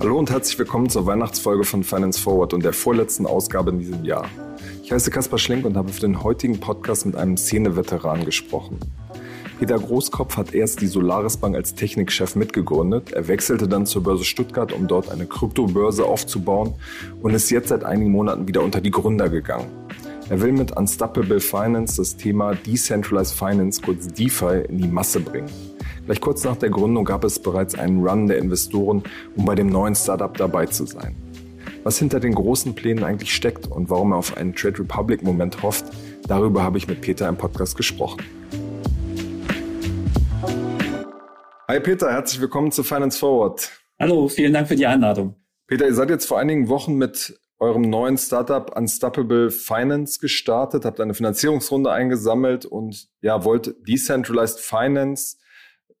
Hallo und herzlich willkommen zur Weihnachtsfolge von Finance Forward und der vorletzten Ausgabe in diesem Jahr. Ich heiße Kaspar Schlenk und habe für den heutigen Podcast mit einem Szene-Veteran gesprochen. Peter Großkopf hat erst die Solaris Bank als Technikchef mitgegründet. Er wechselte dann zur Börse Stuttgart, um dort eine Kryptobörse aufzubauen und ist jetzt seit einigen Monaten wieder unter die Gründer gegangen. Er will mit Unstoppable Finance das Thema Decentralized Finance, kurz DeFi, in die Masse bringen. Gleich kurz nach der Gründung gab es bereits einen Run der Investoren, um bei dem neuen Startup dabei zu sein. Was hinter den großen Plänen eigentlich steckt und warum er auf einen Trade Republic Moment hofft, darüber habe ich mit Peter im Podcast gesprochen. Hi Peter, herzlich willkommen zu Finance Forward. Hallo, vielen Dank für die Einladung. Peter, ihr seid jetzt vor einigen Wochen mit eurem neuen Startup Unstoppable Finance gestartet, habt eine Finanzierungsrunde eingesammelt und ja, wollt Decentralized Finance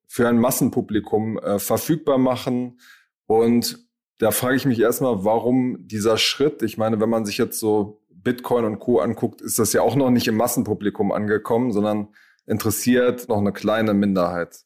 für ein Massenpublikum äh, verfügbar machen. Und da frage ich mich erstmal, warum dieser Schritt? Ich meine, wenn man sich jetzt so Bitcoin und Co. anguckt, ist das ja auch noch nicht im Massenpublikum angekommen, sondern interessiert noch eine kleine Minderheit.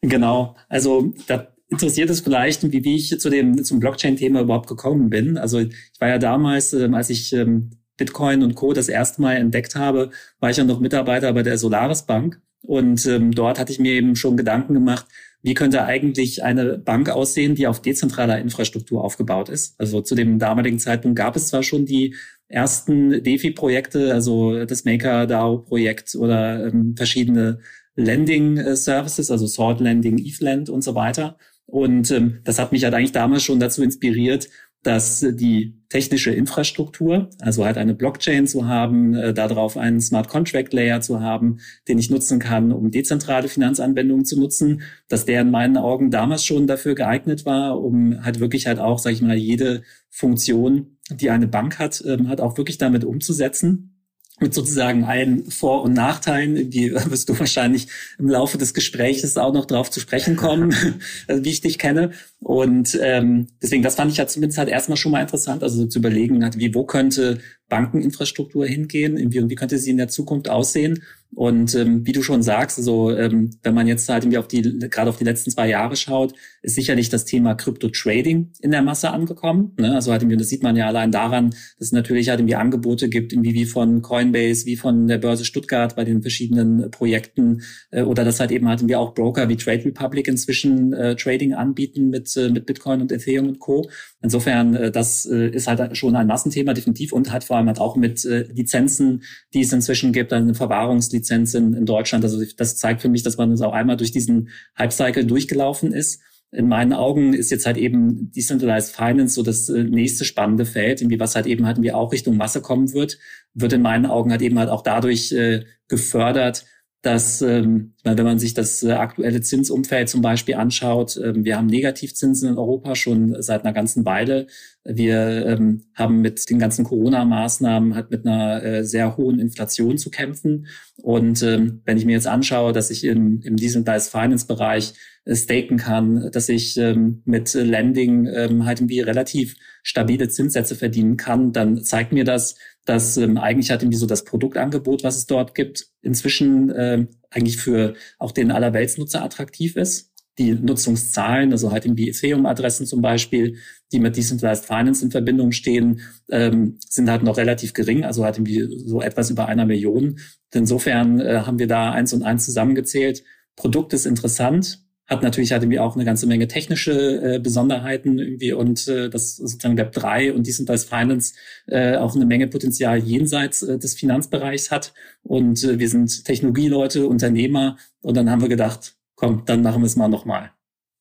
Genau. Also da interessiert es vielleicht, wie, wie ich zu dem zum Blockchain-Thema überhaupt gekommen bin. Also ich war ja damals, ähm, als ich ähm, Bitcoin und Co. das erste Mal entdeckt habe, war ich ja noch Mitarbeiter bei der Solaris Bank. Und ähm, dort hatte ich mir eben schon Gedanken gemacht, wie könnte eigentlich eine Bank aussehen, die auf dezentraler Infrastruktur aufgebaut ist. Also zu dem damaligen Zeitpunkt gab es zwar schon die ersten DeFi-Projekte, also das Maker-DAO-Projekt oder ähm, verschiedene Lending äh, also Sword Lending, ETHLend und so weiter. Und ähm, das hat mich halt eigentlich damals schon dazu inspiriert, dass die technische Infrastruktur, also halt eine Blockchain zu haben, äh, darauf einen Smart Contract Layer zu haben, den ich nutzen kann, um dezentrale Finanzanwendungen zu nutzen, dass der in meinen Augen damals schon dafür geeignet war, um halt wirklich halt auch, sage ich mal, jede Funktion, die eine Bank hat, ähm, halt auch wirklich damit umzusetzen mit sozusagen allen Vor- und Nachteilen, die wirst du wahrscheinlich im Laufe des Gespräches auch noch drauf zu sprechen kommen, wie ich dich kenne. Und ähm, deswegen, das fand ich ja zumindest halt erstmal schon mal interessant, also zu überlegen, halt, wie, wo könnte Bankeninfrastruktur hingehen, wie, wie könnte sie in der Zukunft aussehen und ähm, wie du schon sagst, also ähm, wenn man jetzt halt irgendwie auf die gerade auf die letzten zwei Jahre schaut, ist sicherlich das Thema Krypto-Trading in der Masse angekommen. Ne? Also halt irgendwie, das sieht man ja allein daran, dass es natürlich halt irgendwie Angebote gibt, irgendwie wie von Coinbase, wie von der Börse Stuttgart bei den verschiedenen Projekten äh, oder dass halt eben halt irgendwie auch Broker wie Trade Republic inzwischen äh, Trading anbieten mit äh, mit Bitcoin und Ethereum und Co. Insofern, äh, das äh, ist halt schon ein Massenthema definitiv und halt vor allem halt auch mit Lizenzen, die es inzwischen gibt, eine Verwahrungslizenz in, in Deutschland. Also das zeigt für mich, dass man uns auch einmal durch diesen Hype-Cycle durchgelaufen ist. In meinen Augen ist jetzt halt eben Decentralized Finance so das nächste spannende Feld, irgendwie was halt eben halt irgendwie auch Richtung Masse kommen wird, wird in meinen Augen halt eben halt auch dadurch äh, gefördert, dass, ähm, wenn man sich das äh, aktuelle Zinsumfeld zum Beispiel anschaut, ähm, wir haben Negativzinsen in Europa schon seit einer ganzen Weile. Wir ähm, haben mit den ganzen Corona-Maßnahmen halt mit einer äh, sehr hohen Inflation zu kämpfen. Und ähm, wenn ich mir jetzt anschaue, dass ich im, im Decentralized Finance-Bereich äh, staken kann, dass ich ähm, mit Lending ähm, halt irgendwie relativ stabile Zinssätze verdienen kann, dann zeigt mir das, dass ähm, eigentlich hat irgendwie so das Produktangebot, was es dort gibt, inzwischen äh, eigentlich für auch den Allerweltsnutzer attraktiv ist. Die Nutzungszahlen, also halt irgendwie Ethereum-Adressen zum Beispiel, die mit Decentralized Finance in Verbindung stehen, ähm, sind halt noch relativ gering, also halt irgendwie so etwas über einer Million. Insofern äh, haben wir da eins und eins zusammengezählt. Produkt ist interessant, hat natürlich halt irgendwie auch eine ganze Menge technische äh, Besonderheiten irgendwie und äh, das sozusagen Web 3 und Decentralized Finance äh, auch eine Menge Potenzial jenseits äh, des Finanzbereichs hat. Und äh, wir sind Technologieleute, Unternehmer und dann haben wir gedacht, komm, dann machen wir es mal nochmal.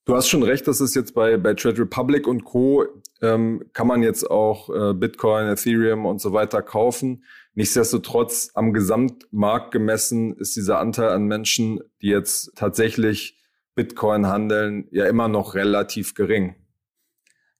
Du hast schon recht, dass es jetzt bei, bei Trade Republic und Co. Ähm, kann man jetzt auch äh, Bitcoin, Ethereum und so weiter kaufen. Nichtsdestotrotz am Gesamtmarkt gemessen ist dieser Anteil an Menschen, die jetzt tatsächlich Bitcoin handeln, ja immer noch relativ gering.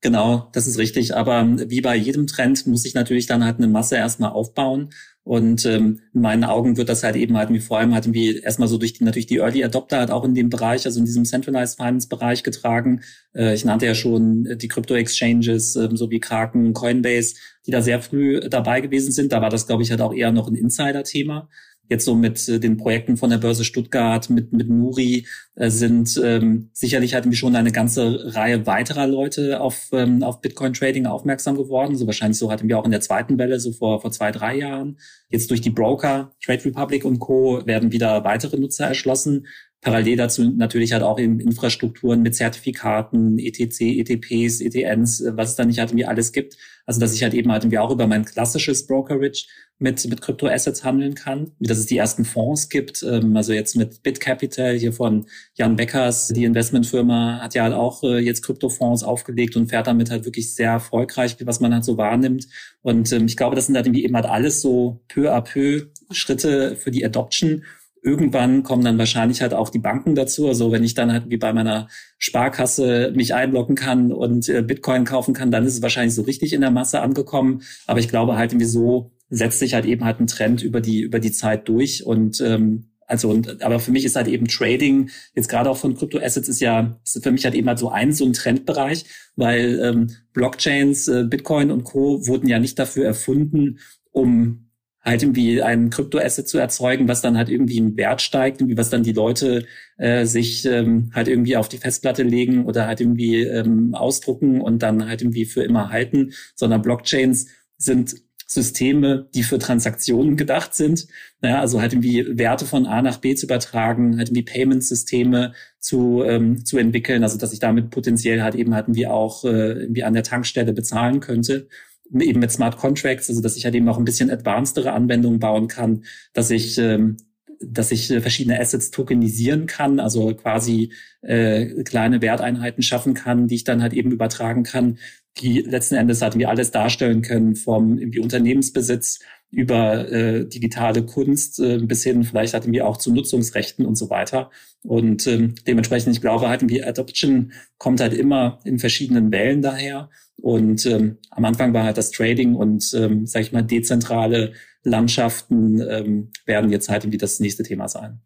Genau, das ist richtig. Aber ähm, wie bei jedem Trend muss ich natürlich dann halt eine Masse erstmal aufbauen. Und ähm, in meinen Augen wird das halt eben halt wie vor allem halt irgendwie erstmal so durch die, natürlich die Early Adopter halt auch in dem Bereich, also in diesem Centralized Finance Bereich getragen. Äh, ich nannte ja schon äh, die Crypto Exchanges, äh, so wie Kraken, Coinbase, die da sehr früh dabei gewesen sind. Da war das, glaube ich, halt auch eher noch ein Insider-Thema. Jetzt so mit äh, den Projekten von der Börse Stuttgart, mit, mit Nuri, äh, sind ähm, sicherlich hatten wir schon eine ganze Reihe weiterer Leute auf, ähm, auf Bitcoin Trading aufmerksam geworden. So wahrscheinlich so hatten wir auch in der zweiten Welle, so vor, vor zwei, drei Jahren. Jetzt durch die Broker, Trade Republic und Co. werden wieder weitere Nutzer erschlossen. Parallel dazu natürlich halt auch in Infrastrukturen mit Zertifikaten, ETC, ETPs, ETNs, äh, was es da nicht halt irgendwie alles gibt. Also dass ich halt eben halt irgendwie auch über mein klassisches Brokerage mit, mit Kryptoassets handeln kann. Dass es die ersten Fonds gibt. Ähm, also jetzt mit BitCapital hier von Jan Beckers, die Investmentfirma, hat ja halt auch äh, jetzt Kryptofonds aufgelegt und fährt damit halt wirklich sehr erfolgreich, was man halt so wahrnimmt. Und ähm, ich glaube, das sind halt irgendwie eben halt alles so peu à peu Schritte für die Adoption irgendwann kommen dann wahrscheinlich halt auch die Banken dazu. Also wenn ich dann halt wie bei meiner Sparkasse mich einloggen kann und äh, Bitcoin kaufen kann, dann ist es wahrscheinlich so richtig in der Masse angekommen. Aber ich glaube halt irgendwie so setzt sich halt eben halt ein Trend über die über die Zeit durch und ähm, also und aber für mich ist halt eben Trading jetzt gerade auch von Kryptoassets ist ja ist für mich halt eben halt so ein so ein Trendbereich, weil ähm, Blockchains, äh, Bitcoin und Co wurden ja nicht dafür erfunden, um halt irgendwie ein Kryptoasset zu erzeugen, was dann halt irgendwie einen Wert steigt, irgendwie was dann die Leute äh, sich ähm, halt irgendwie auf die Festplatte legen oder halt irgendwie ähm, ausdrucken und dann halt irgendwie für immer halten, sondern Blockchains sind Systeme, die für Transaktionen gedacht sind. Naja, also halt irgendwie Werte von A nach B zu übertragen, halt irgendwie Payment-Systeme zu, ähm, zu entwickeln, also dass ich damit potenziell halt eben halt irgendwie auch äh, irgendwie an der Tankstelle bezahlen könnte eben mit Smart Contracts, also dass ich halt eben auch ein bisschen advancedere Anwendungen bauen kann, dass ich ähm, dass ich äh, verschiedene Assets tokenisieren kann, also quasi äh, kleine Werteinheiten schaffen kann, die ich dann halt eben übertragen kann, die letzten Endes halt wie alles darstellen können, vom irgendwie Unternehmensbesitz über äh, digitale Kunst äh, bis hin vielleicht hatten wir auch zu Nutzungsrechten und so weiter. Und ähm, dementsprechend, ich glaube, halt wie Adoption kommt halt immer in verschiedenen Wellen daher. Und ähm, am Anfang war halt das Trading und, ähm, sag ich mal, dezentrale Landschaften ähm, werden jetzt halt irgendwie das nächste Thema sein.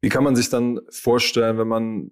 Wie kann man sich dann vorstellen, wenn man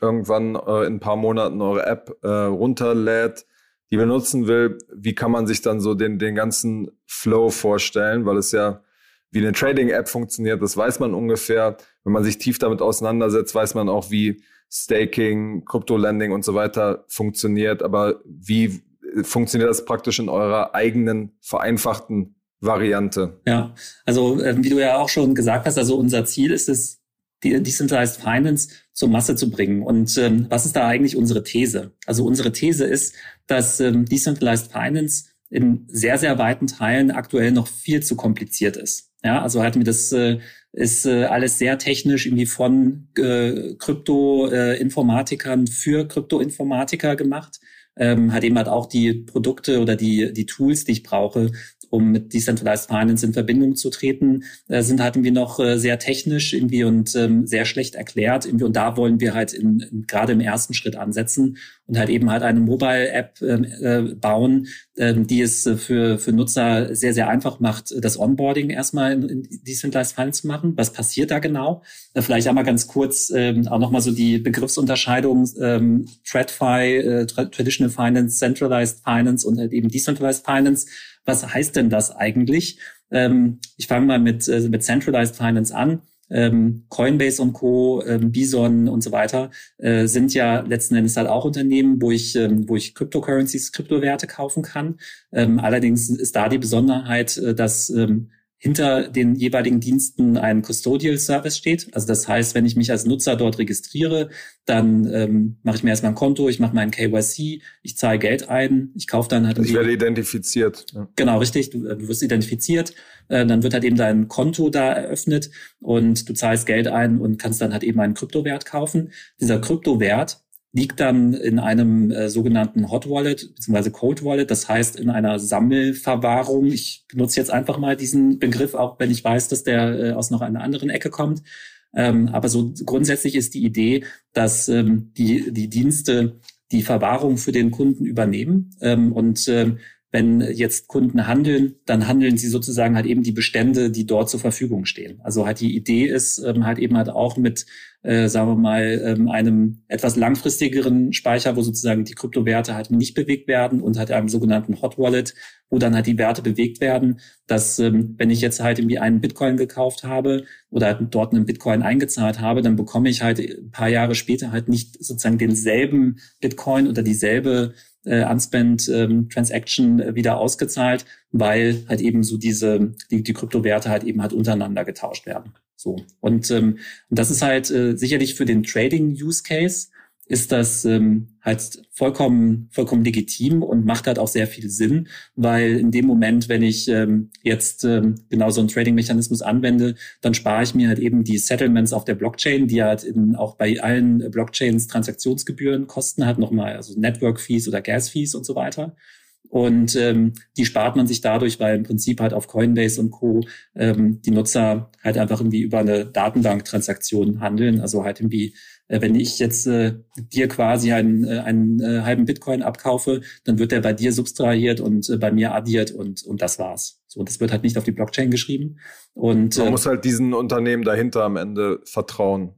irgendwann äh, in ein paar Monaten eure App äh, runterlädt, die benutzen will, wie kann man sich dann so den, den ganzen Flow vorstellen? Weil es ja wie eine Trading-App funktioniert, das weiß man ungefähr. Wenn man sich tief damit auseinandersetzt, weiß man auch, wie Staking, Crypto-Lending und so weiter funktioniert. Aber wie funktioniert das praktisch in eurer eigenen vereinfachten Variante? Ja, also äh, wie du ja auch schon gesagt hast, also unser Ziel ist es, die Decentralized Finance zur Masse zu bringen. Und ähm, was ist da eigentlich unsere These? Also unsere These ist, dass ähm, Decentralized Finance in sehr, sehr weiten Teilen aktuell noch viel zu kompliziert ist. Ja, also hatten wir das äh, ist äh, alles sehr technisch irgendwie von äh, Krypto-Informatikern äh, für Krypto-Informatiker gemacht. Ähm, hat eben halt auch die Produkte oder die, die Tools, die ich brauche, um mit Decentralized Finance in Verbindung zu treten, äh, sind halt irgendwie noch äh, sehr technisch irgendwie und ähm, sehr schlecht erklärt. Irgendwie. Und da wollen wir halt in, in, gerade im ersten Schritt ansetzen und halt eben halt eine Mobile-App ähm, äh, bauen, ähm, die es äh, für, für Nutzer sehr, sehr einfach macht, das Onboarding erstmal in, in Decentralized Finance zu machen. Was passiert da genau? Äh, vielleicht einmal ganz kurz ähm, auch nochmal so die Begriffsunterscheidung ähm, TradFi, äh, Traditional Finance, Centralized Finance und halt eben Decentralized Finance. Was heißt denn das eigentlich? Ähm, ich fange mal mit, äh, mit Centralized Finance an ähm, Coinbase und Co., ähm, Bison und so weiter, äh, sind ja letzten Endes halt auch Unternehmen, wo ich, ähm, wo ich Cryptocurrencies, Kryptowerte kaufen kann. Ähm, allerdings ist da die Besonderheit, äh, dass ähm, hinter den jeweiligen Diensten ein Custodial Service steht. Also das heißt, wenn ich mich als Nutzer dort registriere, dann ähm, mache ich mir erstmal ein Konto, ich mache meinen KYC, ich zahle Geld ein, ich kaufe dann halt. Ich werde identifiziert. Ja. Genau, richtig. Du, äh, du wirst identifiziert, äh, dann wird halt eben dein Konto da eröffnet und du zahlst Geld ein und kannst dann halt eben einen Kryptowert kaufen. Dieser Kryptowert liegt dann in einem äh, sogenannten Hot Wallet bzw. Cold Wallet, das heißt in einer Sammelverwahrung. Ich benutze jetzt einfach mal diesen Begriff, auch wenn ich weiß, dass der äh, aus noch einer anderen Ecke kommt. Ähm, aber so grundsätzlich ist die Idee, dass ähm, die, die Dienste die Verwahrung für den Kunden übernehmen. Ähm, und ähm, wenn jetzt Kunden handeln, dann handeln sie sozusagen halt eben die Bestände, die dort zur Verfügung stehen. Also halt die Idee ist ähm, halt eben halt auch mit, äh, sagen wir mal, ähm, einem etwas langfristigeren Speicher, wo sozusagen die Kryptowerte halt nicht bewegt werden und halt einem sogenannten Hot Wallet, wo dann halt die Werte bewegt werden, dass ähm, wenn ich jetzt halt irgendwie einen Bitcoin gekauft habe oder halt dort einen Bitcoin eingezahlt habe, dann bekomme ich halt ein paar Jahre später halt nicht sozusagen denselben Bitcoin oder dieselbe äh, Unspent ähm, Transaction wieder ausgezahlt, weil halt eben so diese die, die Kryptowerte halt eben halt untereinander getauscht werden. So und ähm, das ist halt äh, sicherlich für den Trading Use Case ist das ähm, halt vollkommen, vollkommen legitim und macht halt auch sehr viel Sinn, weil in dem Moment, wenn ich ähm, jetzt ähm, genau so einen Trading-Mechanismus anwende, dann spare ich mir halt eben die Settlements auf der Blockchain, die halt in, auch bei allen Blockchains Transaktionsgebühren kosten, halt nochmal, also Network-Fees oder Gas-Fees und so weiter. Und ähm, die spart man sich dadurch, weil im Prinzip halt auf Coinbase und Co. Ähm, die Nutzer halt einfach irgendwie über eine Datenbank-Transaktion handeln. Also halt irgendwie, äh, wenn ich jetzt äh, dir quasi einen, äh, einen äh, halben Bitcoin abkaufe, dann wird der bei dir substrahiert und äh, bei mir addiert und, und das war's. So, das wird halt nicht auf die Blockchain geschrieben. Und man äh, muss halt diesen Unternehmen dahinter am Ende vertrauen.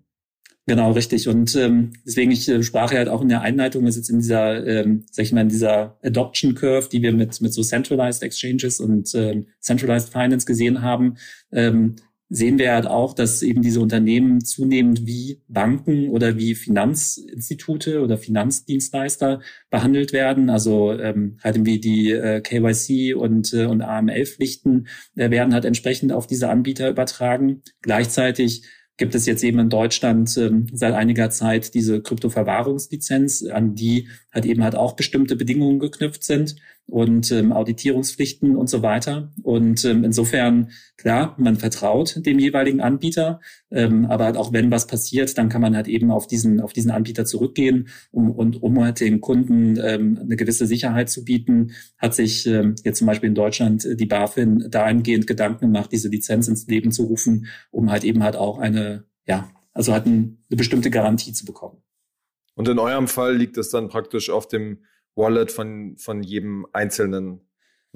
Genau, richtig. Und ähm, deswegen, ich äh, sprach ja halt auch in der Einleitung, dass jetzt in dieser, ähm, sag ich mal, in dieser Adoption Curve, die wir mit, mit so Centralized Exchanges und ähm, Centralized Finance gesehen haben, ähm, sehen wir halt auch, dass eben diese Unternehmen zunehmend wie Banken oder wie Finanzinstitute oder Finanzdienstleister behandelt werden. Also ähm, halt wie die äh, KYC und, äh, und AML-Pflichten äh, werden halt entsprechend auf diese Anbieter übertragen. Gleichzeitig gibt es jetzt eben in Deutschland ähm, seit einiger Zeit diese Kryptoverwahrungslizenz, an die halt eben halt auch bestimmte Bedingungen geknüpft sind und ähm, Auditierungspflichten und so weiter. Und ähm, insofern, klar, man vertraut dem jeweiligen Anbieter, ähm, aber halt auch wenn was passiert, dann kann man halt eben auf diesen, auf diesen Anbieter zurückgehen um, und um halt den Kunden ähm, eine gewisse Sicherheit zu bieten, hat sich ähm, jetzt zum Beispiel in Deutschland die BaFin dahingehend Gedanken gemacht, diese Lizenz ins Leben zu rufen, um halt eben halt auch eine, ja, also halt eine bestimmte Garantie zu bekommen. Und in eurem Fall liegt es dann praktisch auf dem Wallet von, von jedem einzelnen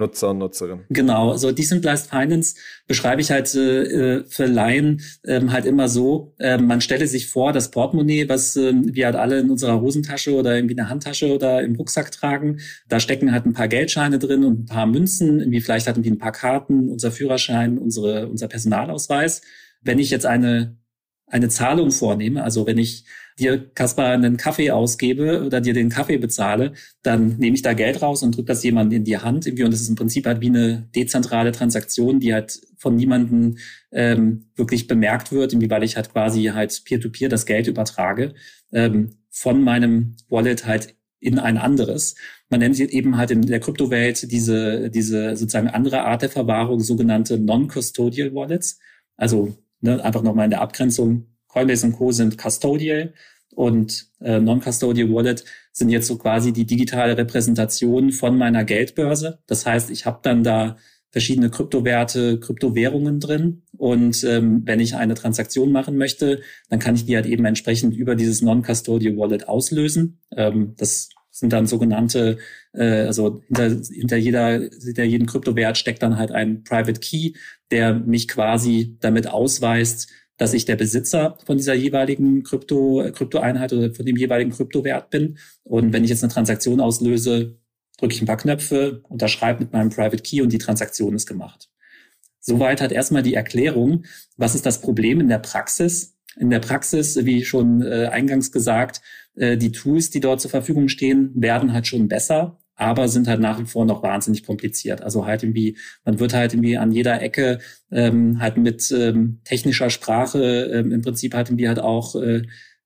Nutzer und Nutzerin. Genau, also Decentralized Finance beschreibe ich halt äh, für Laien ähm, halt immer so, äh, man stelle sich vor, das Portemonnaie, was äh, wir halt alle in unserer Hosentasche oder irgendwie in der Handtasche oder im Rucksack tragen, da stecken halt ein paar Geldscheine drin und ein paar Münzen, irgendwie vielleicht hatten wir ein paar Karten, unser Führerschein, unsere, unser Personalausweis. Wenn ich jetzt eine eine Zahlung vornehme, also wenn ich dir, Kaspar, einen Kaffee ausgebe oder dir den Kaffee bezahle, dann nehme ich da Geld raus und drücke das jemand in die Hand irgendwie und das ist im Prinzip halt wie eine dezentrale Transaktion, die halt von niemandem ähm, wirklich bemerkt wird, irgendwie weil ich halt quasi halt peer-to-peer -peer das Geld übertrage ähm, von meinem Wallet halt in ein anderes. Man nennt eben halt in der Kryptowelt diese, diese sozusagen andere Art der Verwahrung, sogenannte Non-Custodial Wallets. Also ne, einfach nochmal in der Abgrenzung, Coinbase und Co. sind Custodial und äh, Non-Custodial Wallet sind jetzt so quasi die digitale Repräsentation von meiner Geldbörse. Das heißt, ich habe dann da verschiedene Kryptowerte, Kryptowährungen drin. Und ähm, wenn ich eine Transaktion machen möchte, dann kann ich die halt eben entsprechend über dieses Non-Custodial Wallet auslösen. Ähm, das sind dann sogenannte, äh, also hinter, hinter jeder, hinter jedem Kryptowert steckt dann halt ein Private Key, der mich quasi damit ausweist, dass ich der Besitzer von dieser jeweiligen Krypto, Kryptoeinheit oder von dem jeweiligen Kryptowert bin. Und wenn ich jetzt eine Transaktion auslöse, drücke ich ein paar Knöpfe, unterschreibe mit meinem Private Key und die Transaktion ist gemacht. Soweit hat erstmal die Erklärung, was ist das Problem in der Praxis? In der Praxis, wie schon äh, eingangs gesagt, äh, die Tools, die dort zur Verfügung stehen, werden halt schon besser aber sind halt nach wie vor noch wahnsinnig kompliziert. Also halt irgendwie, man wird halt irgendwie an jeder Ecke ähm, halt mit ähm, technischer Sprache ähm, im Prinzip halt irgendwie halt auch äh,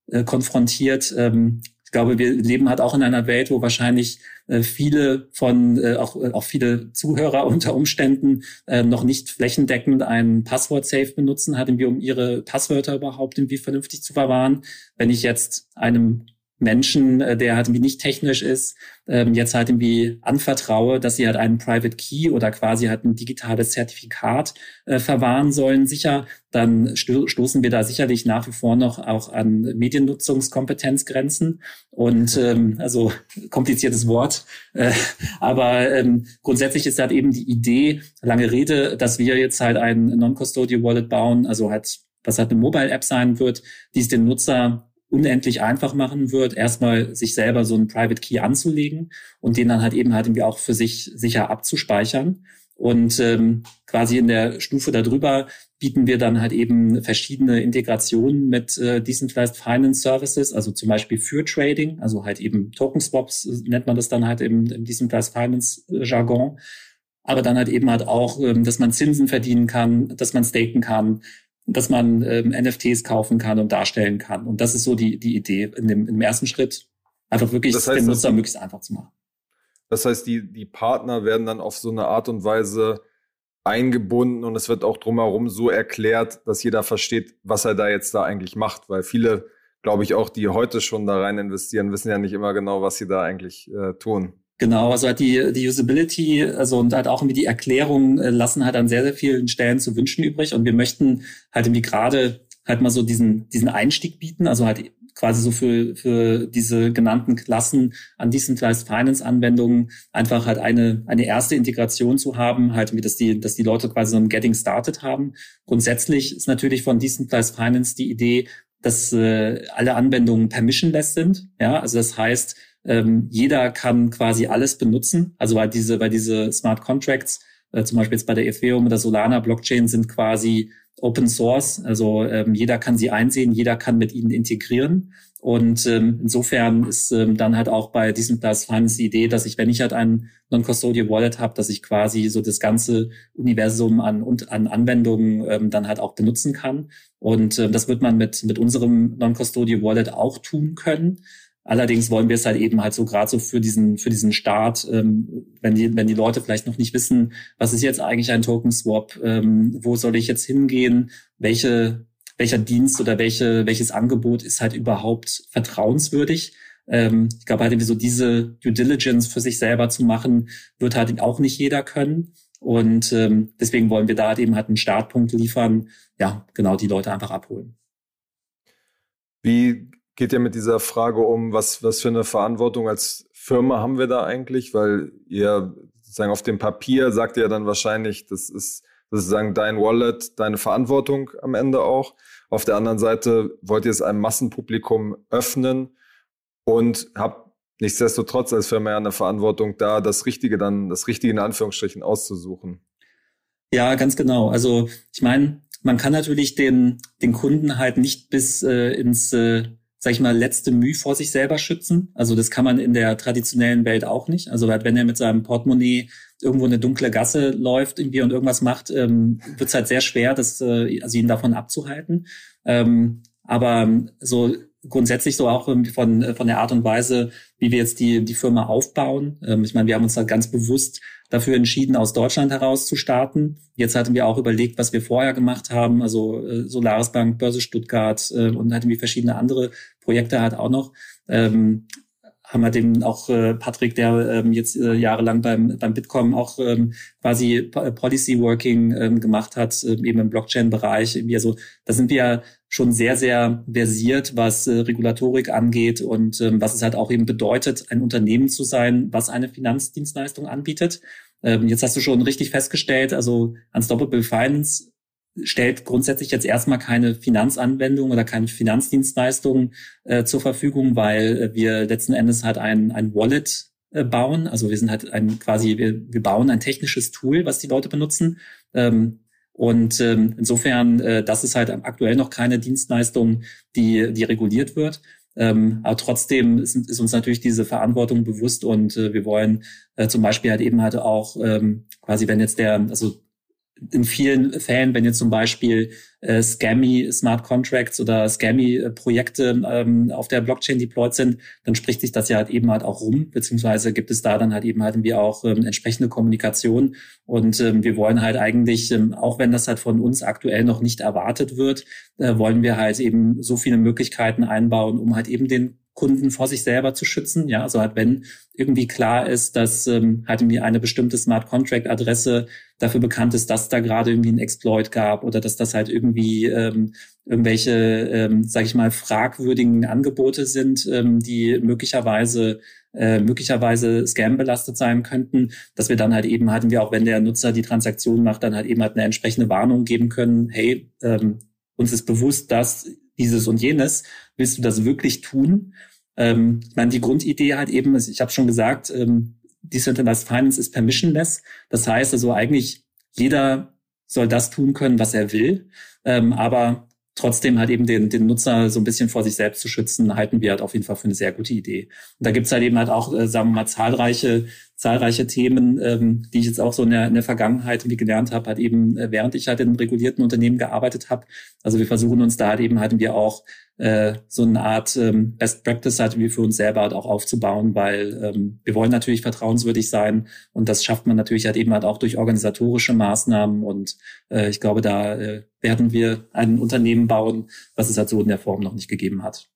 äh, konfrontiert. Ähm, ich glaube, wir leben halt auch in einer Welt, wo wahrscheinlich äh, viele von, äh, auch, äh, auch viele Zuhörer unter Umständen äh, noch nicht flächendeckend ein Passwort-Safe benutzen, halt irgendwie, um ihre Passwörter überhaupt irgendwie vernünftig zu verwahren. Wenn ich jetzt einem Menschen, äh, der halt irgendwie nicht technisch ist, ähm, jetzt halt irgendwie anvertraue, dass sie halt einen Private Key oder quasi halt ein digitales Zertifikat äh, verwahren sollen, sicher, dann sto stoßen wir da sicherlich nach wie vor noch auch an Mediennutzungskompetenzgrenzen. Und ähm, also kompliziertes Wort, äh, aber ähm, grundsätzlich ist halt eben die Idee, lange Rede, dass wir jetzt halt ein Non-Custodial Wallet bauen, also halt was halt eine Mobile-App sein wird, die es dem Nutzer unendlich einfach machen wird, erstmal sich selber so einen Private Key anzulegen und den dann halt eben halt irgendwie auch für sich sicher abzuspeichern. Und ähm, quasi in der Stufe darüber bieten wir dann halt eben verschiedene Integrationen mit äh, Decentralized Finance Services, also zum Beispiel für Trading, also halt eben Token Swaps äh, nennt man das dann halt im, im Decentralized Finance äh, Jargon. Aber dann halt eben halt auch, ähm, dass man Zinsen verdienen kann, dass man staken kann, dass man ähm, NFTs kaufen kann und darstellen kann. Und das ist so die, die Idee in dem, im ersten Schritt, einfach wirklich das heißt, den Nutzer möglichst einfach zu machen. Das heißt, die, die Partner werden dann auf so eine Art und Weise eingebunden und es wird auch drumherum so erklärt, dass jeder versteht, was er da jetzt da eigentlich macht, weil viele, glaube ich, auch die heute schon da rein investieren, wissen ja nicht immer genau, was sie da eigentlich äh, tun. Genau, also halt die, die Usability, also und halt auch irgendwie die Erklärung äh, lassen halt an sehr, sehr vielen Stellen zu wünschen übrig. Und wir möchten halt irgendwie gerade halt mal so diesen, diesen Einstieg bieten, also halt quasi so für, für diese genannten Klassen an Decentralized Finance Anwendungen einfach halt eine, eine erste Integration zu haben, halt, wie dass die, dass die Leute quasi so ein Getting Started haben. Grundsätzlich ist natürlich von Decentralized Finance die Idee, dass äh, alle Anwendungen permissionless sind. Ja, also das heißt, ähm, jeder kann quasi alles benutzen. Also weil diese, weil diese Smart Contracts, äh, zum Beispiel jetzt bei der Ethereum oder Solana Blockchain sind quasi Open Source. Also ähm, jeder kann sie einsehen, jeder kann mit ihnen integrieren. Und ähm, insofern ist ähm, dann halt auch bei diesem Plus Finance die Idee, dass ich, wenn ich halt ein Non-Custodial Wallet habe, dass ich quasi so das ganze Universum an, und an Anwendungen ähm, dann halt auch benutzen kann. Und ähm, das wird man mit, mit unserem Non-Custodial Wallet auch tun können. Allerdings wollen wir es halt eben halt so gerade so für diesen für diesen Start, ähm, wenn die wenn die Leute vielleicht noch nicht wissen, was ist jetzt eigentlich ein Token Swap, ähm, wo soll ich jetzt hingehen, welche welcher Dienst oder welche welches Angebot ist halt überhaupt vertrauenswürdig. Ähm, ich glaube halt irgendwie so diese Due Diligence für sich selber zu machen, wird halt auch nicht jeder können. Und ähm, deswegen wollen wir da halt eben halt einen Startpunkt liefern, ja, genau die Leute einfach abholen. Wie geht ja mit dieser Frage um, was, was für eine Verantwortung als Firma haben wir da eigentlich? Weil ihr sozusagen auf dem Papier sagt ihr dann wahrscheinlich, das ist sozusagen dein Wallet, deine Verantwortung am Ende auch. Auf der anderen Seite wollt ihr es einem Massenpublikum öffnen und habt nichtsdestotrotz als Firma ja eine Verantwortung da, das Richtige dann, das Richtige in Anführungsstrichen auszusuchen. Ja, ganz genau. Also ich meine, man kann natürlich den, den Kunden halt nicht bis äh, ins äh, sag ich mal, letzte Mühe vor sich selber schützen. Also das kann man in der traditionellen Welt auch nicht. Also wenn er mit seinem Portemonnaie irgendwo eine dunkle Gasse läuft irgendwie und irgendwas macht, ähm, wird es halt sehr schwer, das, äh, also ihn davon abzuhalten. Ähm, aber so grundsätzlich so auch von, von der Art und Weise, wie wir jetzt die, die Firma aufbauen. Ähm, ich meine, wir haben uns da ganz bewusst dafür entschieden, aus Deutschland heraus zu starten. Jetzt hatten wir auch überlegt, was wir vorher gemacht haben, also äh, Solaris Bank, Börse Stuttgart äh, und hatten wir verschiedene andere Projekte halt auch noch. Ähm, haben wir dem auch äh, Patrick, der ähm, jetzt äh, jahrelang beim, beim Bitkom auch ähm, quasi Policy Working ähm, gemacht hat, äh, eben im Blockchain-Bereich. Also da sind wir schon sehr, sehr versiert, was äh, Regulatorik angeht und ähm, was es halt auch eben bedeutet, ein Unternehmen zu sein, was eine Finanzdienstleistung anbietet. Ähm, jetzt hast du schon richtig festgestellt, also Unstoppable Finance stellt grundsätzlich jetzt erstmal keine Finanzanwendung oder keine Finanzdienstleistung äh, zur Verfügung, weil äh, wir letzten Endes halt ein, ein Wallet äh, bauen. Also wir sind halt ein quasi, wir, wir bauen ein technisches Tool, was die Leute benutzen. Ähm, und ähm, insofern, äh, das ist halt aktuell noch keine Dienstleistung, die, die reguliert wird. Ähm, aber trotzdem ist, ist uns natürlich diese Verantwortung bewusst und äh, wir wollen äh, zum Beispiel halt eben halt auch ähm, quasi, wenn jetzt der, also in vielen Fällen, wenn jetzt zum Beispiel äh, Scammy Smart Contracts oder Scammy äh, Projekte ähm, auf der Blockchain deployed sind, dann spricht sich das ja halt eben halt auch rum, beziehungsweise gibt es da dann halt eben halt irgendwie auch ähm, entsprechende Kommunikation. Und ähm, wir wollen halt eigentlich, ähm, auch wenn das halt von uns aktuell noch nicht erwartet wird, äh, wollen wir halt eben so viele Möglichkeiten einbauen, um halt eben den Kunden vor sich selber zu schützen. Ja, also halt, wenn irgendwie klar ist, dass ähm, halt irgendwie eine bestimmte Smart Contract Adresse dafür bekannt ist, dass da gerade irgendwie ein Exploit gab oder dass das halt irgendwie ähm, irgendwelche, ähm, sage ich mal, fragwürdigen Angebote sind, ähm, die möglicherweise äh, möglicherweise Scam belastet sein könnten, dass wir dann halt eben hatten wir auch, wenn der Nutzer die Transaktion macht, dann halt eben halt eine entsprechende Warnung geben können, hey, ähm, uns ist bewusst, dass dieses und jenes, willst du das wirklich tun? Ähm, ich meine, die Grundidee halt eben, ich habe schon gesagt, ähm, Decentralized Finance ist permissionless. Das heißt also eigentlich, jeder soll das tun können, was er will. Ähm, aber trotzdem halt eben den, den Nutzer so ein bisschen vor sich selbst zu schützen, halten wir halt auf jeden Fall für eine sehr gute Idee. Und da gibt's halt eben halt auch, äh, sagen wir mal, zahlreiche, zahlreiche Themen, ähm, die ich jetzt auch so in der, in der Vergangenheit irgendwie gelernt habe, halt eben, äh, während ich halt in regulierten Unternehmen gearbeitet habe. Also wir versuchen uns da halt eben halt wir auch äh, so eine Art ähm, Best Practice halt wie für uns selber halt auch aufzubauen, weil ähm, wir wollen natürlich vertrauenswürdig sein und das schafft man natürlich halt eben halt auch durch organisatorische Maßnahmen und äh, ich glaube, da äh, werden wir ein Unternehmen bauen, was es halt so in der Form noch nicht gegeben hat.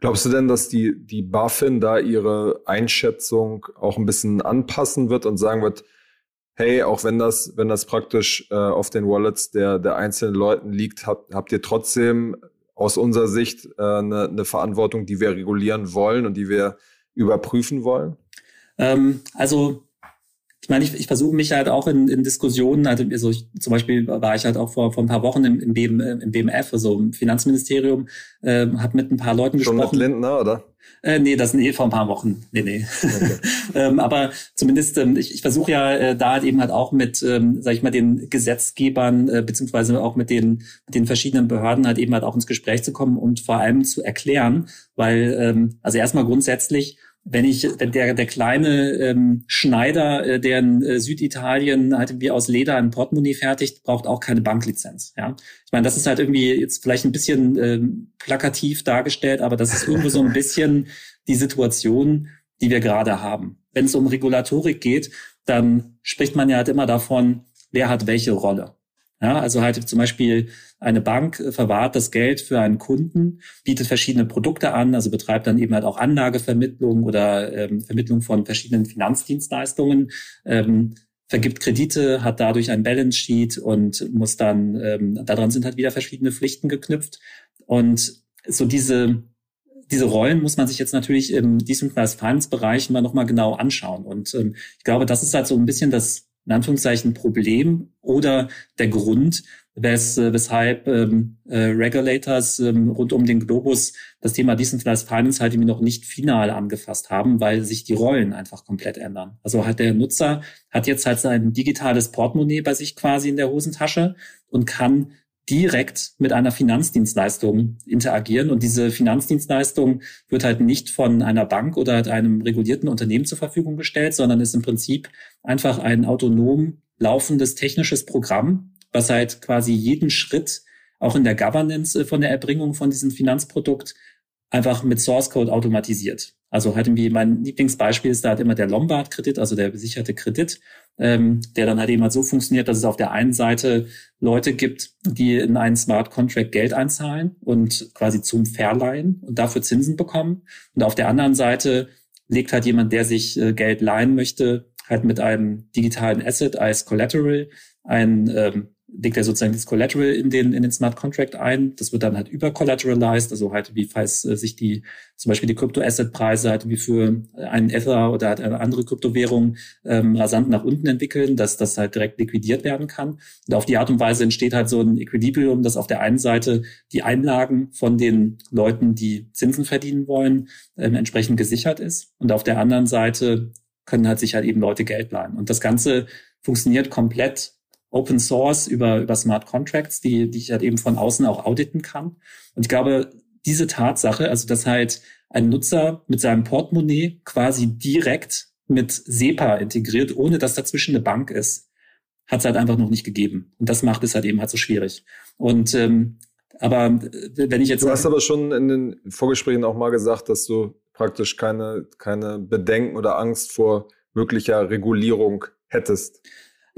Glaubst du denn, dass die, die BaFin da ihre Einschätzung auch ein bisschen anpassen wird und sagen wird, hey, auch wenn das, wenn das praktisch äh, auf den Wallets der, der einzelnen Leuten liegt, habt, habt ihr trotzdem aus unserer Sicht äh, eine, eine Verantwortung, die wir regulieren wollen und die wir überprüfen wollen? Ähm, also ich meine, ich, ich versuche mich halt auch in, in Diskussionen, also, also ich, zum Beispiel war ich halt auch vor, vor ein paar Wochen im, im, BM, im BMF, also im Finanzministerium, äh, habe mit ein paar Leuten Schon gesprochen. Schon mit Lindner, oder? Äh, nee, das sind eh vor ein paar Wochen. Nee, nee. Okay. ähm, aber zumindest, ähm, ich, ich versuche ja äh, da halt eben halt auch mit, ähm, sag ich mal, den Gesetzgebern äh, beziehungsweise auch mit den, mit den verschiedenen Behörden halt eben halt auch ins Gespräch zu kommen und vor allem zu erklären, weil, ähm, also erstmal grundsätzlich, wenn ich, wenn der, der kleine ähm, Schneider, äh, der in äh, Süditalien halt wie aus Leder ein Portemonnaie fertigt, braucht auch keine Banklizenz. Ja, ich meine, das ist halt irgendwie jetzt vielleicht ein bisschen ähm, plakativ dargestellt, aber das ist irgendwo so ein bisschen die Situation, die wir gerade haben. Wenn es um Regulatorik geht, dann spricht man ja halt immer davon, wer hat welche Rolle. Ja, also halt zum Beispiel eine Bank verwahrt das Geld für einen Kunden, bietet verschiedene Produkte an, also betreibt dann eben halt auch Anlagevermittlung oder ähm, Vermittlung von verschiedenen Finanzdienstleistungen, ähm, vergibt Kredite, hat dadurch ein Balance Sheet und muss dann, ähm, daran sind halt wieder verschiedene Pflichten geknüpft. Und so diese, diese Rollen muss man sich jetzt natürlich im Decentralized Finance Bereich mal nochmal genau anschauen. Und ähm, ich glaube, das ist halt so ein bisschen das in Anführungszeichen Problem oder der Grund, wes, weshalb ähm, äh, Regulators ähm, rund um den Globus das Thema Decentralized Finance halt irgendwie noch nicht final angefasst haben, weil sich die Rollen einfach komplett ändern. Also hat der Nutzer hat jetzt halt sein digitales Portemonnaie bei sich quasi in der Hosentasche und kann direkt mit einer Finanzdienstleistung interagieren. Und diese Finanzdienstleistung wird halt nicht von einer Bank oder halt einem regulierten Unternehmen zur Verfügung gestellt, sondern ist im Prinzip einfach ein autonom laufendes technisches Programm, was halt quasi jeden Schritt auch in der Governance äh, von der Erbringung von diesem Finanzprodukt einfach mit Source Code automatisiert. Also halt irgendwie mein Lieblingsbeispiel ist da halt immer der Lombard-Kredit, also der besicherte Kredit, ähm, der dann halt eben halt so funktioniert, dass es auf der einen Seite Leute gibt, die in einen Smart Contract Geld einzahlen und quasi zum Verleihen und dafür Zinsen bekommen. Und auf der anderen Seite legt halt jemand, der sich äh, Geld leihen möchte, halt mit einem digitalen Asset als Collateral ein ähm, legt er sozusagen das Collateral in den, in den Smart Contract ein. Das wird dann halt übercollateralized, also halt wie falls äh, sich die, zum Beispiel die Krypto-Asset-Preise halt wie für einen Ether oder halt eine andere Kryptowährung ähm, rasant nach unten entwickeln, dass das halt direkt liquidiert werden kann. Und auf die Art und Weise entsteht halt so ein Equilibrium, dass auf der einen Seite die Einlagen von den Leuten, die Zinsen verdienen wollen, ähm, entsprechend gesichert ist. Und auf der anderen Seite können halt sich halt eben Leute Geld leihen. Und das Ganze funktioniert komplett Open Source über, über Smart Contracts, die, die ich halt eben von außen auch auditen kann. Und ich glaube, diese Tatsache, also dass halt ein Nutzer mit seinem Portemonnaie quasi direkt mit SEPA integriert, ohne dass dazwischen eine Bank ist, hat es halt einfach noch nicht gegeben. Und das macht es halt eben halt so schwierig. Und ähm, aber äh, wenn ich jetzt. Du hast aber schon in den Vorgesprächen auch mal gesagt, dass du praktisch keine, keine Bedenken oder Angst vor möglicher Regulierung hättest.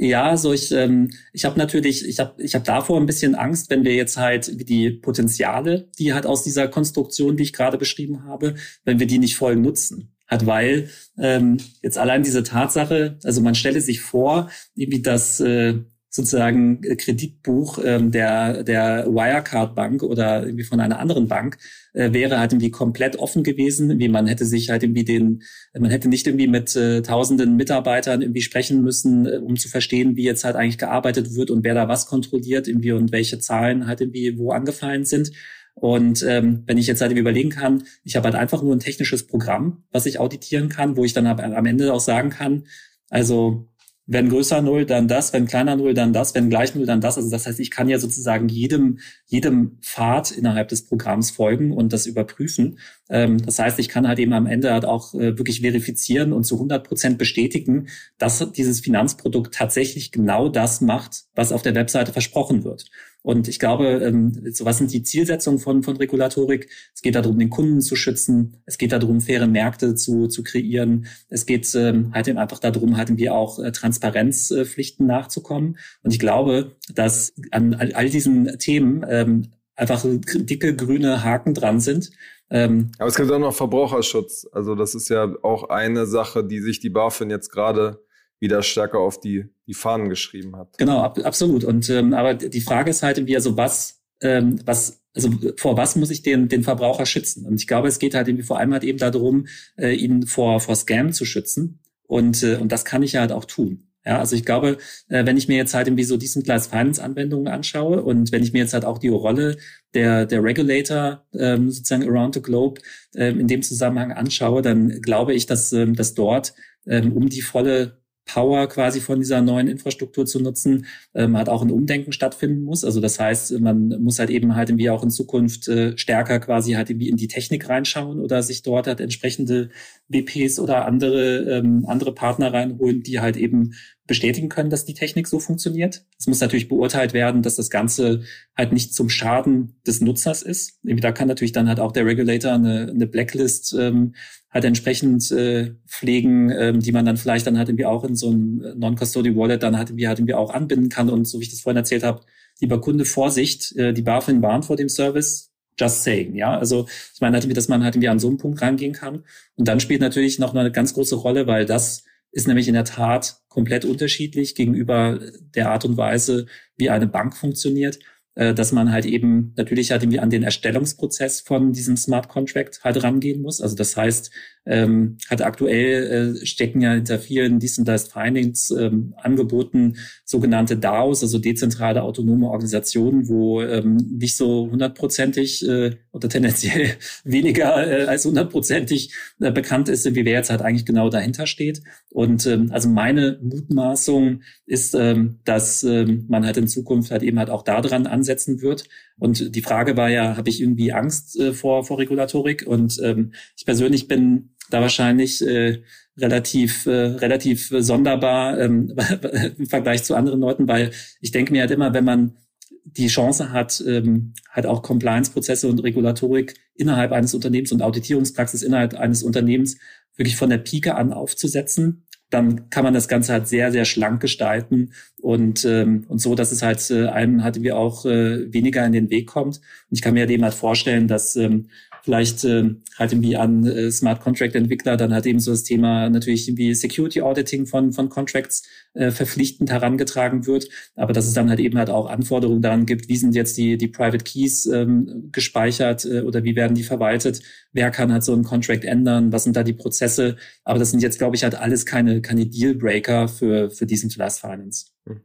Ja, so ich, ähm, ich habe natürlich, ich habe ich hab davor ein bisschen Angst, wenn wir jetzt halt die Potenziale, die halt aus dieser Konstruktion, die ich gerade beschrieben habe, wenn wir die nicht voll nutzen. Hat, weil ähm, jetzt allein diese Tatsache, also man stelle sich vor, irgendwie das äh, sozusagen Kreditbuch ähm, der, der Wirecard Bank oder irgendwie von einer anderen Bank äh, wäre halt irgendwie komplett offen gewesen, wie man hätte sich halt irgendwie den, man hätte nicht irgendwie mit äh, tausenden Mitarbeitern irgendwie sprechen müssen, äh, um zu verstehen, wie jetzt halt eigentlich gearbeitet wird und wer da was kontrolliert irgendwie und welche Zahlen halt irgendwie wo angefallen sind. Und ähm, wenn ich jetzt halt überlegen kann, ich habe halt einfach nur ein technisches Programm, was ich auditieren kann, wo ich dann am Ende auch sagen kann, also wenn größer Null, dann das, wenn kleiner Null, dann das, wenn gleich Null, dann das. Also das heißt, ich kann ja sozusagen jedem, jedem Pfad innerhalb des Programms folgen und das überprüfen. Ähm, das heißt, ich kann halt eben am Ende halt auch äh, wirklich verifizieren und zu 100 Prozent bestätigen, dass dieses Finanzprodukt tatsächlich genau das macht, was auf der Webseite versprochen wird. Und ich glaube, ähm, so was sind die Zielsetzungen von, von Regulatorik? Es geht darum, den Kunden zu schützen. Es geht darum, faire Märkte zu, zu kreieren. Es geht ähm, halt eben einfach darum, halt irgendwie auch äh, Transparenzpflichten nachzukommen. Und ich glaube, dass an all, all diesen Themen ähm, einfach dicke grüne Haken dran sind. Ähm, Aber es gibt auch noch Verbraucherschutz. Also das ist ja auch eine Sache, die sich die BaFin jetzt gerade wieder stärker auf die, die Fahnen geschrieben hat. Genau, ab, absolut. Und ähm, aber die Frage ist halt wie also was, ähm, was, also vor was muss ich den, den Verbraucher schützen? Und ich glaube, es geht halt irgendwie vor allem halt eben darum, äh, ihn vor, vor Scam zu schützen. Und, äh, und das kann ich ja halt auch tun. Ja, also ich glaube, äh, wenn ich mir jetzt halt irgendwie so Decentralized Finance Anwendungen anschaue und wenn ich mir jetzt halt auch die Rolle der, der Regulator ähm, sozusagen around the globe ähm, in dem Zusammenhang anschaue, dann glaube ich, dass, ähm, dass dort ähm, um die volle Power quasi von dieser neuen Infrastruktur zu nutzen, ähm, halt auch ein Umdenken stattfinden muss. Also das heißt, man muss halt eben halt irgendwie auch in Zukunft äh, stärker quasi halt irgendwie in die Technik reinschauen oder sich dort halt entsprechende WPs oder andere, ähm, andere Partner reinholen, die halt eben bestätigen können, dass die Technik so funktioniert. Es muss natürlich beurteilt werden, dass das Ganze halt nicht zum Schaden des Nutzers ist. Da kann natürlich dann halt auch der Regulator eine, eine Blacklist ähm, halt entsprechend äh, pflegen, ähm, die man dann vielleicht dann halt irgendwie auch in so einem Non-Custody Wallet dann halt irgendwie halt irgendwie auch anbinden kann. Und so wie ich das vorhin erzählt habe, lieber Kunde, Vorsicht, äh, die BaFin warnt vor dem Service. Just saying, ja. Also ich meine halt, dass man halt irgendwie an so einen Punkt rangehen kann. Und dann spielt natürlich noch eine ganz große Rolle, weil das ist nämlich in der Tat komplett unterschiedlich gegenüber der Art und Weise, wie eine Bank funktioniert. Äh, dass man halt eben natürlich halt irgendwie an den Erstellungsprozess von diesem Smart Contract halt rangehen muss. Also das heißt, ähm, hat aktuell äh, stecken ja hinter vielen Decentralized Finance ähm, Angeboten sogenannte DAOs, also dezentrale autonome Organisationen, wo ähm, nicht so hundertprozentig äh, oder tendenziell weniger äh, als hundertprozentig äh, bekannt ist, wie wer jetzt halt eigentlich genau dahinter steht. Und ähm, also meine Mutmaßung ist, ähm, dass ähm, man halt in Zukunft halt eben halt auch daran ansetzen wird. Und die Frage war ja, habe ich irgendwie Angst äh, vor, vor Regulatorik? Und ähm, ich persönlich bin da wahrscheinlich äh, relativ äh, relativ sonderbar ähm, im Vergleich zu anderen Leuten, weil ich denke mir halt immer, wenn man die Chance hat, ähm, halt auch Compliance-Prozesse und Regulatorik innerhalb eines Unternehmens und Auditierungspraxis innerhalb eines Unternehmens wirklich von der Pike an aufzusetzen, dann kann man das Ganze halt sehr, sehr schlank gestalten und, ähm, und so, dass es halt äh, einem halt wie auch äh, weniger in den Weg kommt. Und ich kann mir halt eben halt vorstellen, dass ähm, vielleicht äh, halt irgendwie an äh, Smart Contract Entwickler dann halt eben so das Thema natürlich irgendwie Security Auditing von, von Contracts äh, verpflichtend herangetragen wird, aber dass es dann halt eben halt auch Anforderungen daran gibt, wie sind jetzt die, die Private Keys ähm, gespeichert äh, oder wie werden die verwaltet, wer kann halt so einen Contract ändern, was sind da die Prozesse, aber das sind jetzt, glaube ich, halt alles keine, keine Dealbreaker für, für diesen Last Finance. Hm.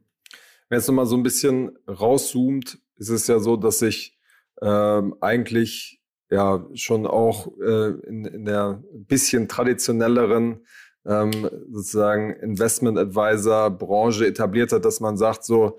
Wenn jetzt nochmal so ein bisschen rauszoomt, ist es ja so, dass sich ähm, eigentlich ja schon auch äh, in, in der bisschen traditionelleren ähm, sozusagen Investment Advisor Branche etabliert hat, dass man sagt so,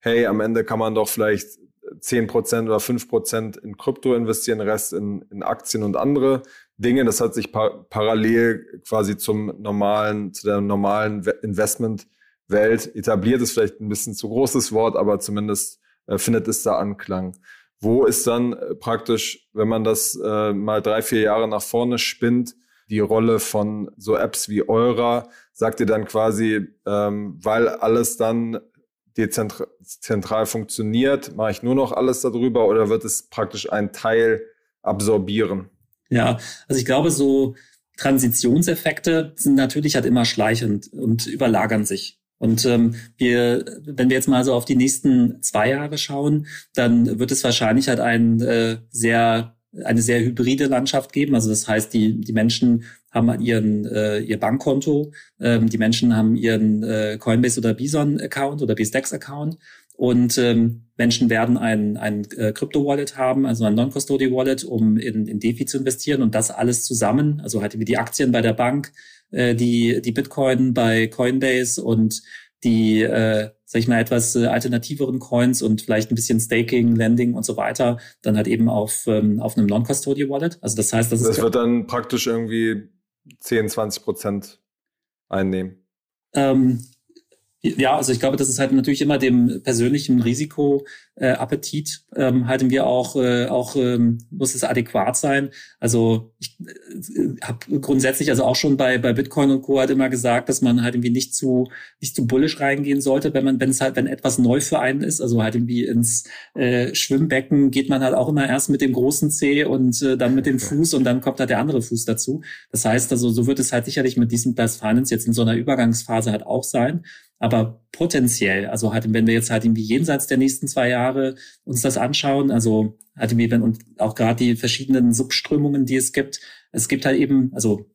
hey, am Ende kann man doch vielleicht zehn Prozent oder fünf Prozent in Krypto investieren, Rest in, in Aktien und andere Dinge. Das hat sich par parallel quasi zum normalen, zu der normalen Investmentwelt etabliert. Ist vielleicht ein bisschen zu großes Wort, aber zumindest äh, findet es da Anklang. Wo ist dann äh, praktisch, wenn man das äh, mal drei, vier Jahre nach vorne spinnt, die Rolle von so Apps wie Eurer? Sagt ihr dann quasi, ähm, weil alles dann dezentral funktioniert, mache ich nur noch alles darüber oder wird es praktisch ein Teil absorbieren? Ja, also ich glaube, so Transitionseffekte sind natürlich halt immer schleichend und überlagern sich. Und ähm, wir, wenn wir jetzt mal so auf die nächsten zwei Jahre schauen, dann wird es wahrscheinlich halt ein äh, sehr eine sehr hybride Landschaft geben. Also das heißt, die, die Menschen haben halt ihren, äh, ihr Bankkonto, ähm, die Menschen haben ihren äh, Coinbase oder Bison-Account oder BSDEX-Account und ähm, Menschen werden ein, ein äh, Crypto-Wallet haben, also ein Non-Custody-Wallet, um in, in DeFi zu investieren und das alles zusammen, also halt wie die Aktien bei der Bank, äh, die, die Bitcoin bei Coinbase und die, äh, sag ich mal, etwas äh, alternativeren Coins und vielleicht ein bisschen Staking, Lending und so weiter, dann halt eben auf, ähm, auf einem Non-Custodial Wallet. Also das heißt, das, das wird dann praktisch irgendwie 10, 20 Prozent einnehmen. Ähm, ja, also ich glaube, das ist halt natürlich immer dem persönlichen Risikoappetit äh, ähm, halten wir auch äh, auch ähm, muss es adäquat sein. Also ich äh, habe grundsätzlich also auch schon bei bei Bitcoin und Co halt immer gesagt, dass man halt irgendwie nicht zu nicht zu bullisch reingehen sollte, wenn man wenn es halt wenn etwas neu für einen ist, also halt irgendwie ins äh, Schwimmbecken geht man halt auch immer erst mit dem großen C und äh, dann mit dem Fuß und dann kommt halt der andere Fuß dazu. Das heißt also so wird es halt sicherlich mit diesem Best Finance jetzt in so einer Übergangsphase halt auch sein. Aber potenziell, also halt, wenn wir jetzt halt irgendwie jenseits der nächsten zwei Jahre uns das anschauen, also halt wenn und auch gerade die verschiedenen Subströmungen, die es gibt, es gibt halt eben, also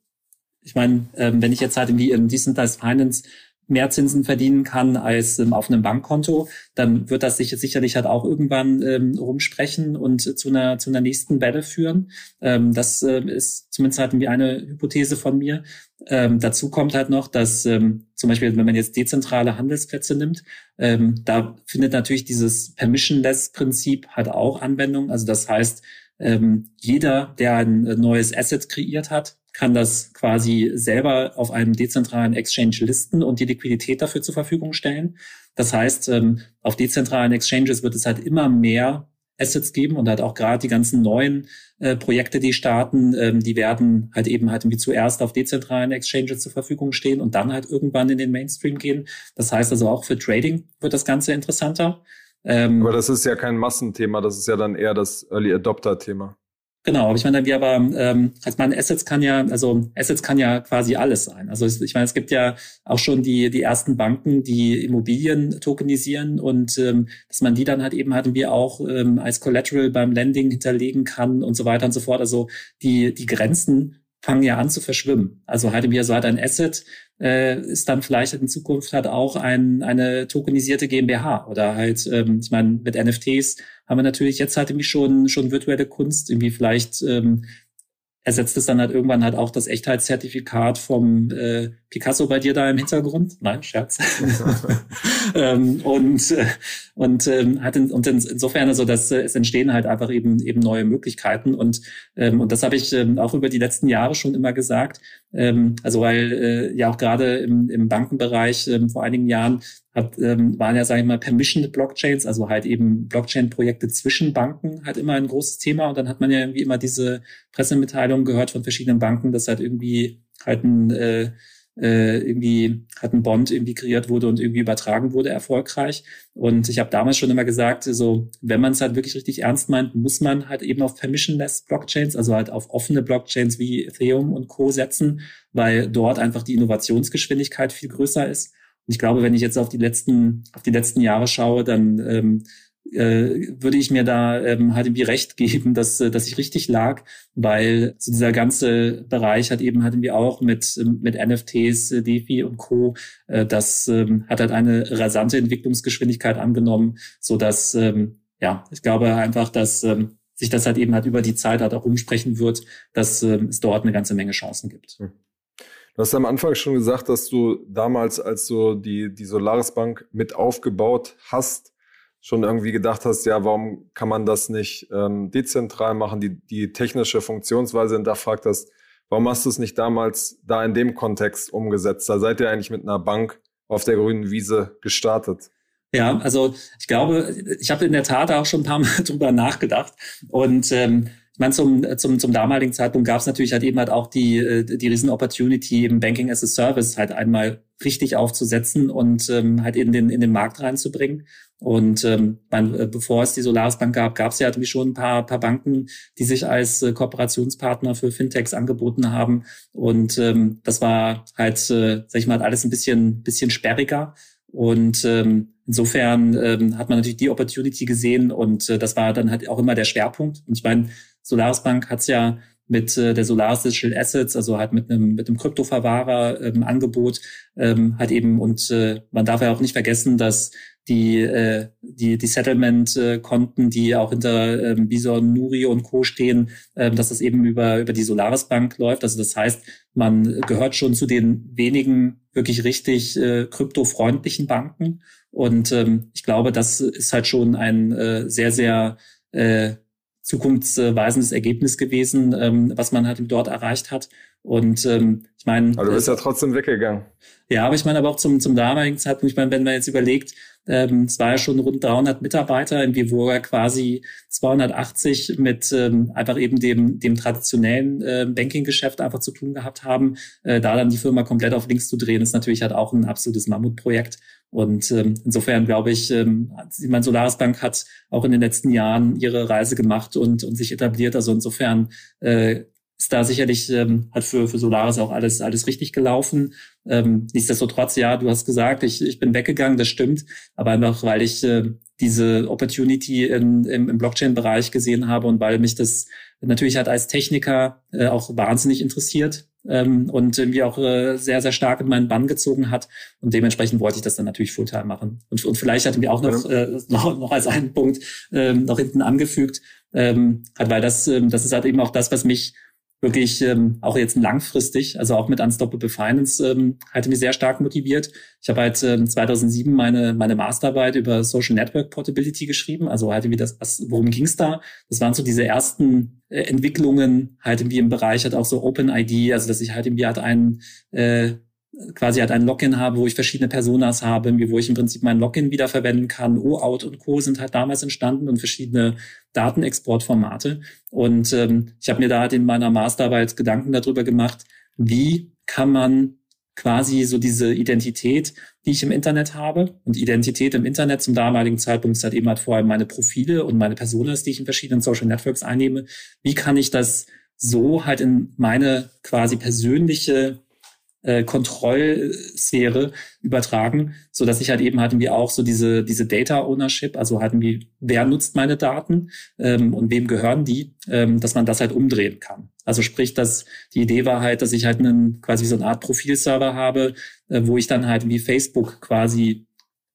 ich meine, ähm, wenn ich jetzt halt irgendwie in Decentralized Finance mehr Zinsen verdienen kann als ähm, auf einem Bankkonto, dann wird das sich sicherlich halt auch irgendwann ähm, rumsprechen und zu einer zu einer nächsten Welle führen. Ähm, das äh, ist zumindest halt irgendwie eine Hypothese von mir. Ähm, dazu kommt halt noch, dass ähm, zum Beispiel, wenn man jetzt dezentrale Handelsplätze nimmt, ähm, da findet natürlich dieses Permissionless-Prinzip halt auch Anwendung. Also das heißt, ähm, jeder, der ein neues Asset kreiert hat, kann das quasi selber auf einem dezentralen Exchange listen und die Liquidität dafür zur Verfügung stellen. Das heißt, ähm, auf dezentralen Exchanges wird es halt immer mehr Assets geben und halt auch gerade die ganzen neuen äh, Projekte, die starten, ähm, die werden halt eben halt irgendwie zuerst auf dezentralen Exchanges zur Verfügung stehen und dann halt irgendwann in den Mainstream gehen. Das heißt also auch für Trading wird das Ganze interessanter. Ähm, Aber das ist ja kein Massenthema, das ist ja dann eher das Early Adopter Thema. Genau, aber ich meine, wir aber, ähm, also meine Assets kann ja, also Assets kann ja quasi alles sein. Also ich meine, es gibt ja auch schon die die ersten Banken, die Immobilien tokenisieren und ähm, dass man die dann halt eben halt wir auch ähm, als Collateral beim Lending hinterlegen kann und so weiter und so fort. Also die die Grenzen fangen ja an zu verschwimmen. Also halt wie so halt ein Asset äh, ist dann vielleicht in Zukunft halt auch ein, eine tokenisierte GmbH oder halt, ähm, ich meine, mit NFTs haben wir natürlich jetzt halt irgendwie schon schon virtuelle Kunst, irgendwie vielleicht ähm, ersetzt es dann halt irgendwann halt auch das Echtheitszertifikat vom äh, Picasso bei dir da im Hintergrund? Nein, Scherz. ähm, und äh, und ähm, hat in, und insofern also, dass äh, es entstehen halt einfach eben eben neue Möglichkeiten und ähm, und das habe ich ähm, auch über die letzten Jahre schon immer gesagt. Ähm, also weil äh, ja auch gerade im, im Bankenbereich ähm, vor einigen Jahren hat, ähm, waren ja, sage ich mal, permissioned Blockchains, also halt eben Blockchain-Projekte zwischen Banken, halt immer ein großes Thema. Und dann hat man ja irgendwie immer diese Pressemitteilungen gehört von verschiedenen Banken, dass halt irgendwie halt ein äh, äh, irgendwie hat ein Bond irgendwie kreiert wurde und irgendwie übertragen wurde erfolgreich. Und ich habe damals schon immer gesagt, so wenn man es halt wirklich richtig ernst meint, muss man halt eben auf permissionless Blockchains, also halt auf offene Blockchains wie Ethereum und Co. setzen, weil dort einfach die Innovationsgeschwindigkeit viel größer ist. Ich glaube, wenn ich jetzt auf die letzten, auf die letzten Jahre schaue, dann ähm, äh, würde ich mir da ähm, irgendwie recht geben, dass, äh, dass ich richtig lag, weil so dieser ganze Bereich hat eben irgendwie auch mit, mit NFTs, äh, DeFi und Co. Äh, das ähm, hat halt eine rasante Entwicklungsgeschwindigkeit angenommen, so dass ähm, ja, ich glaube einfach, dass ähm, sich das halt eben halt über die Zeit halt auch umsprechen wird, dass ähm, es dort eine ganze Menge Chancen gibt. Hm. Du hast am Anfang schon gesagt, dass du damals, als du die, die Solaris Bank mit aufgebaut hast, schon irgendwie gedacht hast, ja, warum kann man das nicht ähm, dezentral machen, die, die technische Funktionsweise hinterfragt hast, warum hast du es nicht damals da in dem Kontext umgesetzt? Da seid ihr eigentlich mit einer Bank auf der grünen Wiese gestartet. Ja, also ich glaube, ich habe in der Tat auch schon ein paar Mal drüber nachgedacht und ähm, meine, zum, zum, zum damaligen Zeitpunkt gab es natürlich halt eben halt auch die, äh, die riesen Opportunity, im Banking as a Service halt einmal richtig aufzusetzen und ähm, halt in den, in den Markt reinzubringen. Und ähm, mein, äh, bevor es die Solaris Bank gab, gab es ja irgendwie schon ein paar, paar Banken, die sich als äh, Kooperationspartner für Fintechs angeboten haben. Und ähm, das war halt, äh, sag ich mal, alles ein bisschen, bisschen sperriger. Und ähm, insofern ähm, hat man natürlich die Opportunity gesehen und äh, das war dann halt auch immer der Schwerpunkt. Und ich meine, Solaris Bank hat es ja mit äh, der Solaris Digital Assets, also halt mit einem mit einem Kryptoverwahrer ähm, Angebot ähm, halt eben und äh, man darf ja auch nicht vergessen, dass die äh, die die Settlement Konten, die auch hinter ähm, Bison, Nuri und Co stehen, äh, dass das eben über über die Solaris Bank läuft. Also das heißt, man gehört schon zu den wenigen wirklich richtig äh, kryptofreundlichen Banken und ähm, ich glaube, das ist halt schon ein äh, sehr sehr äh, zukunftsweisendes Ergebnis gewesen, ähm, was man halt dort erreicht hat. Und ähm, ich meine. Aber du bist ja trotzdem weggegangen. Ja, aber ich meine aber auch zum, zum damaligen Zeitpunkt, ich meine, wenn man jetzt überlegt, ähm, es war ja schon rund 300 Mitarbeiter, in er quasi 280 mit ähm, einfach eben dem, dem traditionellen äh, Banking-Geschäft einfach zu tun gehabt haben. Äh, da dann die Firma komplett auf links zu drehen, ist natürlich halt auch ein absolutes Mammutprojekt. Und ähm, insofern glaube ich, ähm, ich meine, Solaris Bank hat auch in den letzten Jahren ihre Reise gemacht und, und sich etabliert. Also insofern äh, ist da sicherlich ähm, hat für, für Solaris auch alles, alles richtig gelaufen. Ähm, nichtsdestotrotz, ja, du hast gesagt, ich, ich bin weggegangen, das stimmt, aber einfach, weil ich äh, diese Opportunity in, im, im Blockchain-Bereich gesehen habe und weil mich das natürlich halt als Techniker äh, auch wahnsinnig interessiert ähm, und irgendwie auch äh, sehr, sehr stark in meinen Bann gezogen hat. Und dementsprechend wollte ich das dann natürlich Fulltime machen. Und, und vielleicht hatten wir auch noch, äh, noch, noch als einen Punkt ähm, noch hinten angefügt, ähm, hat, weil das, ähm, das ist halt eben auch das, was mich wirklich ähm, auch jetzt langfristig, also auch mit Unstoppable Finance, ähm, hatte mich sehr stark motiviert. Ich habe halt ähm, 2007 meine meine Masterarbeit über Social Network Portability geschrieben. Also halt wie das, was, worum ging's da? Das waren so diese ersten äh, Entwicklungen halt irgendwie im Bereich halt auch so Open ID, also dass ich halt irgendwie halt einen äh, quasi halt ein Login habe, wo ich verschiedene Personas habe, wo ich im Prinzip mein Login wiederverwenden kann. OAuth und Co. sind halt damals entstanden und verschiedene Datenexportformate. Und ähm, ich habe mir da halt in meiner Masterarbeit Gedanken darüber gemacht, wie kann man quasi so diese Identität, die ich im Internet habe. Und Identität im Internet zum damaligen Zeitpunkt ist halt eben halt vor allem meine Profile und meine Personas, die ich in verschiedenen Social Networks einnehme. Wie kann ich das so halt in meine quasi persönliche äh, Kontrollsphäre übertragen, so dass ich halt eben halt irgendwie auch so diese diese Data Ownership, also halt irgendwie wer nutzt meine Daten ähm, und wem gehören die, ähm, dass man das halt umdrehen kann. Also sprich, dass die Idee war halt, dass ich halt einen quasi so eine Art Profilserver habe, äh, wo ich dann halt wie Facebook quasi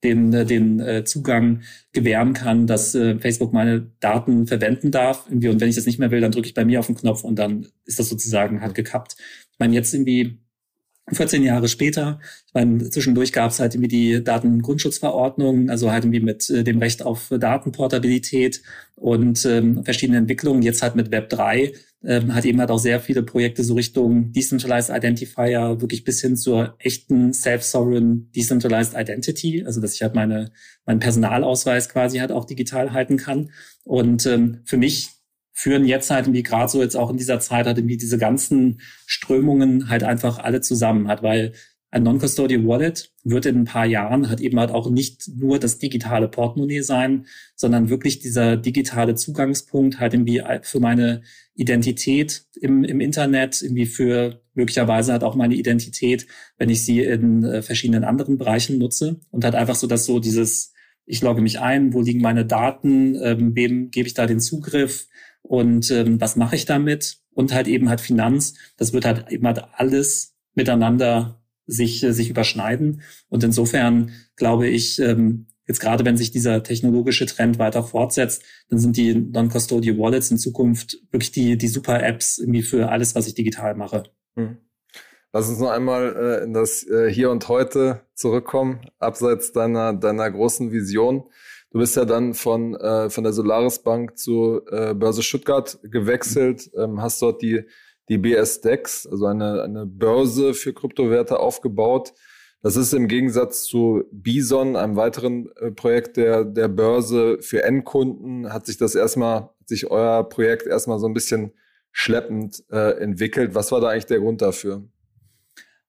den, äh, den äh, Zugang gewähren kann, dass äh, Facebook meine Daten verwenden darf. Irgendwie, und wenn ich das nicht mehr will, dann drücke ich bei mir auf den Knopf und dann ist das sozusagen halt gekappt. Ich meine, jetzt irgendwie 14 Jahre später, ich meine, zwischendurch gab es halt irgendwie die Datengrundschutzverordnung, also halt irgendwie mit äh, dem Recht auf Datenportabilität und ähm, verschiedene Entwicklungen. Jetzt halt mit Web 3 ähm, hat eben halt auch sehr viele Projekte so Richtung Decentralized Identifier, wirklich bis hin zur echten Self-Sovereign Decentralized Identity, also dass ich halt meine, meinen Personalausweis quasi halt auch digital halten kann. Und ähm, für mich führen jetzt halt irgendwie gerade so jetzt auch in dieser Zeit halt irgendwie diese ganzen Strömungen halt einfach alle zusammen hat, weil ein Non-Custodial Wallet wird in ein paar Jahren halt eben halt auch nicht nur das digitale Portemonnaie sein, sondern wirklich dieser digitale Zugangspunkt halt irgendwie für meine Identität im, im Internet, irgendwie für möglicherweise halt auch meine Identität, wenn ich sie in äh, verschiedenen anderen Bereichen nutze und halt einfach so, dass so dieses, ich logge mich ein, wo liegen meine Daten, ähm, wem gebe ich da den Zugriff, und ähm, was mache ich damit und halt eben halt Finanz, das wird halt eben halt alles miteinander sich, äh, sich überschneiden und insofern glaube ich, ähm, jetzt gerade wenn sich dieser technologische Trend weiter fortsetzt, dann sind die Non-Custodial Wallets in Zukunft wirklich die, die super Apps irgendwie für alles, was ich digital mache. Hm. Lass uns noch einmal äh, in das äh, Hier und Heute zurückkommen, abseits deiner, deiner großen Vision. Du bist ja dann von, äh, von der Solaris Bank zu äh, Börse Stuttgart gewechselt, ähm, hast dort die, die BS Dex, also eine, eine Börse für Kryptowerte aufgebaut. Das ist im Gegensatz zu Bison, einem weiteren äh, Projekt der, der Börse für Endkunden, hat sich das erstmal sich euer Projekt erstmal so ein bisschen schleppend äh, entwickelt. Was war da eigentlich der Grund dafür?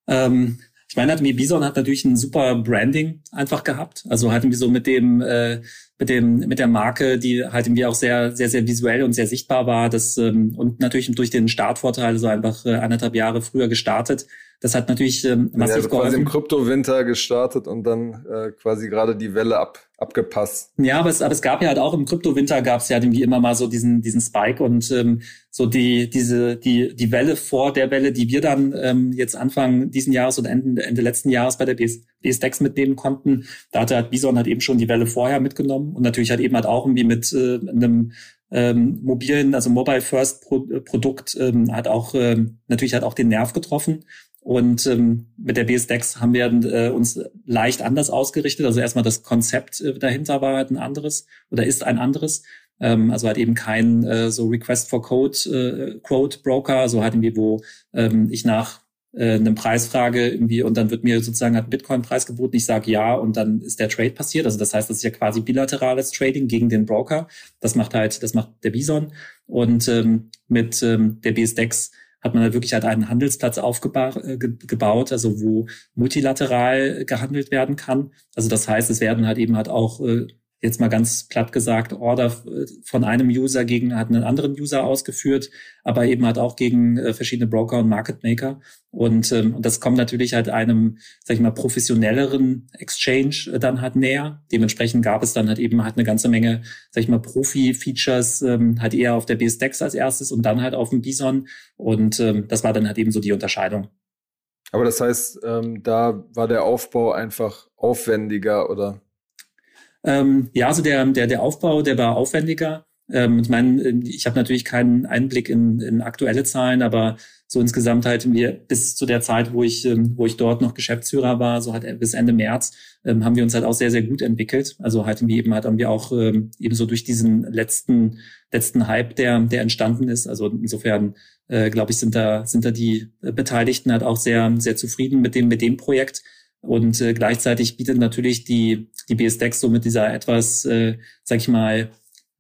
Ähm, ich meine, halt, Bison hat natürlich ein super Branding einfach gehabt. Also hatten wir so mit dem, äh, mit dem, mit der Marke, die halt irgendwie auch sehr, sehr, sehr visuell und sehr sichtbar war. Das, ähm, und natürlich durch den Startvorteil so einfach äh, anderthalb Jahre früher gestartet. Das hat natürlich ähm, massiv ja, also quasi im Kryptowinter gestartet und dann äh, quasi gerade die Welle ab, abgepasst. Ja, aber es, aber es gab ja halt auch im Kryptowinter gab es ja irgendwie immer mal so diesen diesen Spike und ähm, so die diese die die Welle vor der Welle, die wir dann ähm, jetzt Anfang diesen Jahres oder Ende, Ende letzten Jahres bei der BS, BSDEX mitnehmen konnten, da hatte halt Bison halt eben schon die Welle vorher mitgenommen und natürlich halt eben halt auch irgendwie mit äh, einem ähm, mobilen, also Mobile First Pro Produkt ähm, hat auch ähm, natürlich hat auch den Nerv getroffen und ähm, mit der BSDEX haben wir äh, uns leicht anders ausgerichtet. Also erstmal das Konzept äh, dahinter war halt ein anderes oder ist ein anderes. Ähm, also halt eben kein äh, so Request for Code äh, Quote Broker, also halt irgendwie, wo ähm, ich nach äh, einem Preis frage irgendwie und dann wird mir sozusagen halt Bitcoin-Preis geboten, ich sage ja und dann ist der Trade passiert. Also das heißt, das ist ja quasi bilaterales Trading gegen den Broker. Das macht halt, das macht der Bison. Und ähm, mit ähm, der BSDEX hat man halt wirklich halt einen Handelsplatz aufgebaut, äh, also wo multilateral gehandelt werden kann. Also das heißt, es werden halt eben halt auch äh, jetzt mal ganz platt gesagt, Order von einem User gegen hat einen anderen User ausgeführt, aber eben halt auch gegen äh, verschiedene Broker und Market Maker. Und, ähm, und das kommt natürlich halt einem, sag ich mal, professionelleren Exchange äh, dann halt näher. Dementsprechend gab es dann halt eben halt eine ganze Menge, sag ich mal, Profi-Features ähm, halt eher auf der BSDEX als erstes und dann halt auf dem Bison. Und ähm, das war dann halt eben so die Unterscheidung. Aber das heißt, ähm, da war der Aufbau einfach aufwendiger oder ähm, ja, also der, der, der Aufbau, der war aufwendiger. Ähm, ich meine, ich habe natürlich keinen Einblick in, in aktuelle Zahlen, aber so insgesamt halt wir bis zu der Zeit, wo ich, ähm, wo ich dort noch Geschäftsführer war, so halt bis Ende März, ähm, haben wir uns halt auch sehr, sehr gut entwickelt. Also halt wie eben halt haben wir auch ähm, eben so durch diesen letzten, letzten Hype, der, der entstanden ist. Also insofern, äh, glaube ich, sind da, sind da die Beteiligten halt auch sehr, sehr zufrieden mit dem, mit dem Projekt. Und äh, gleichzeitig bietet natürlich die, die BSDEX so mit dieser etwas, äh, sag ich mal,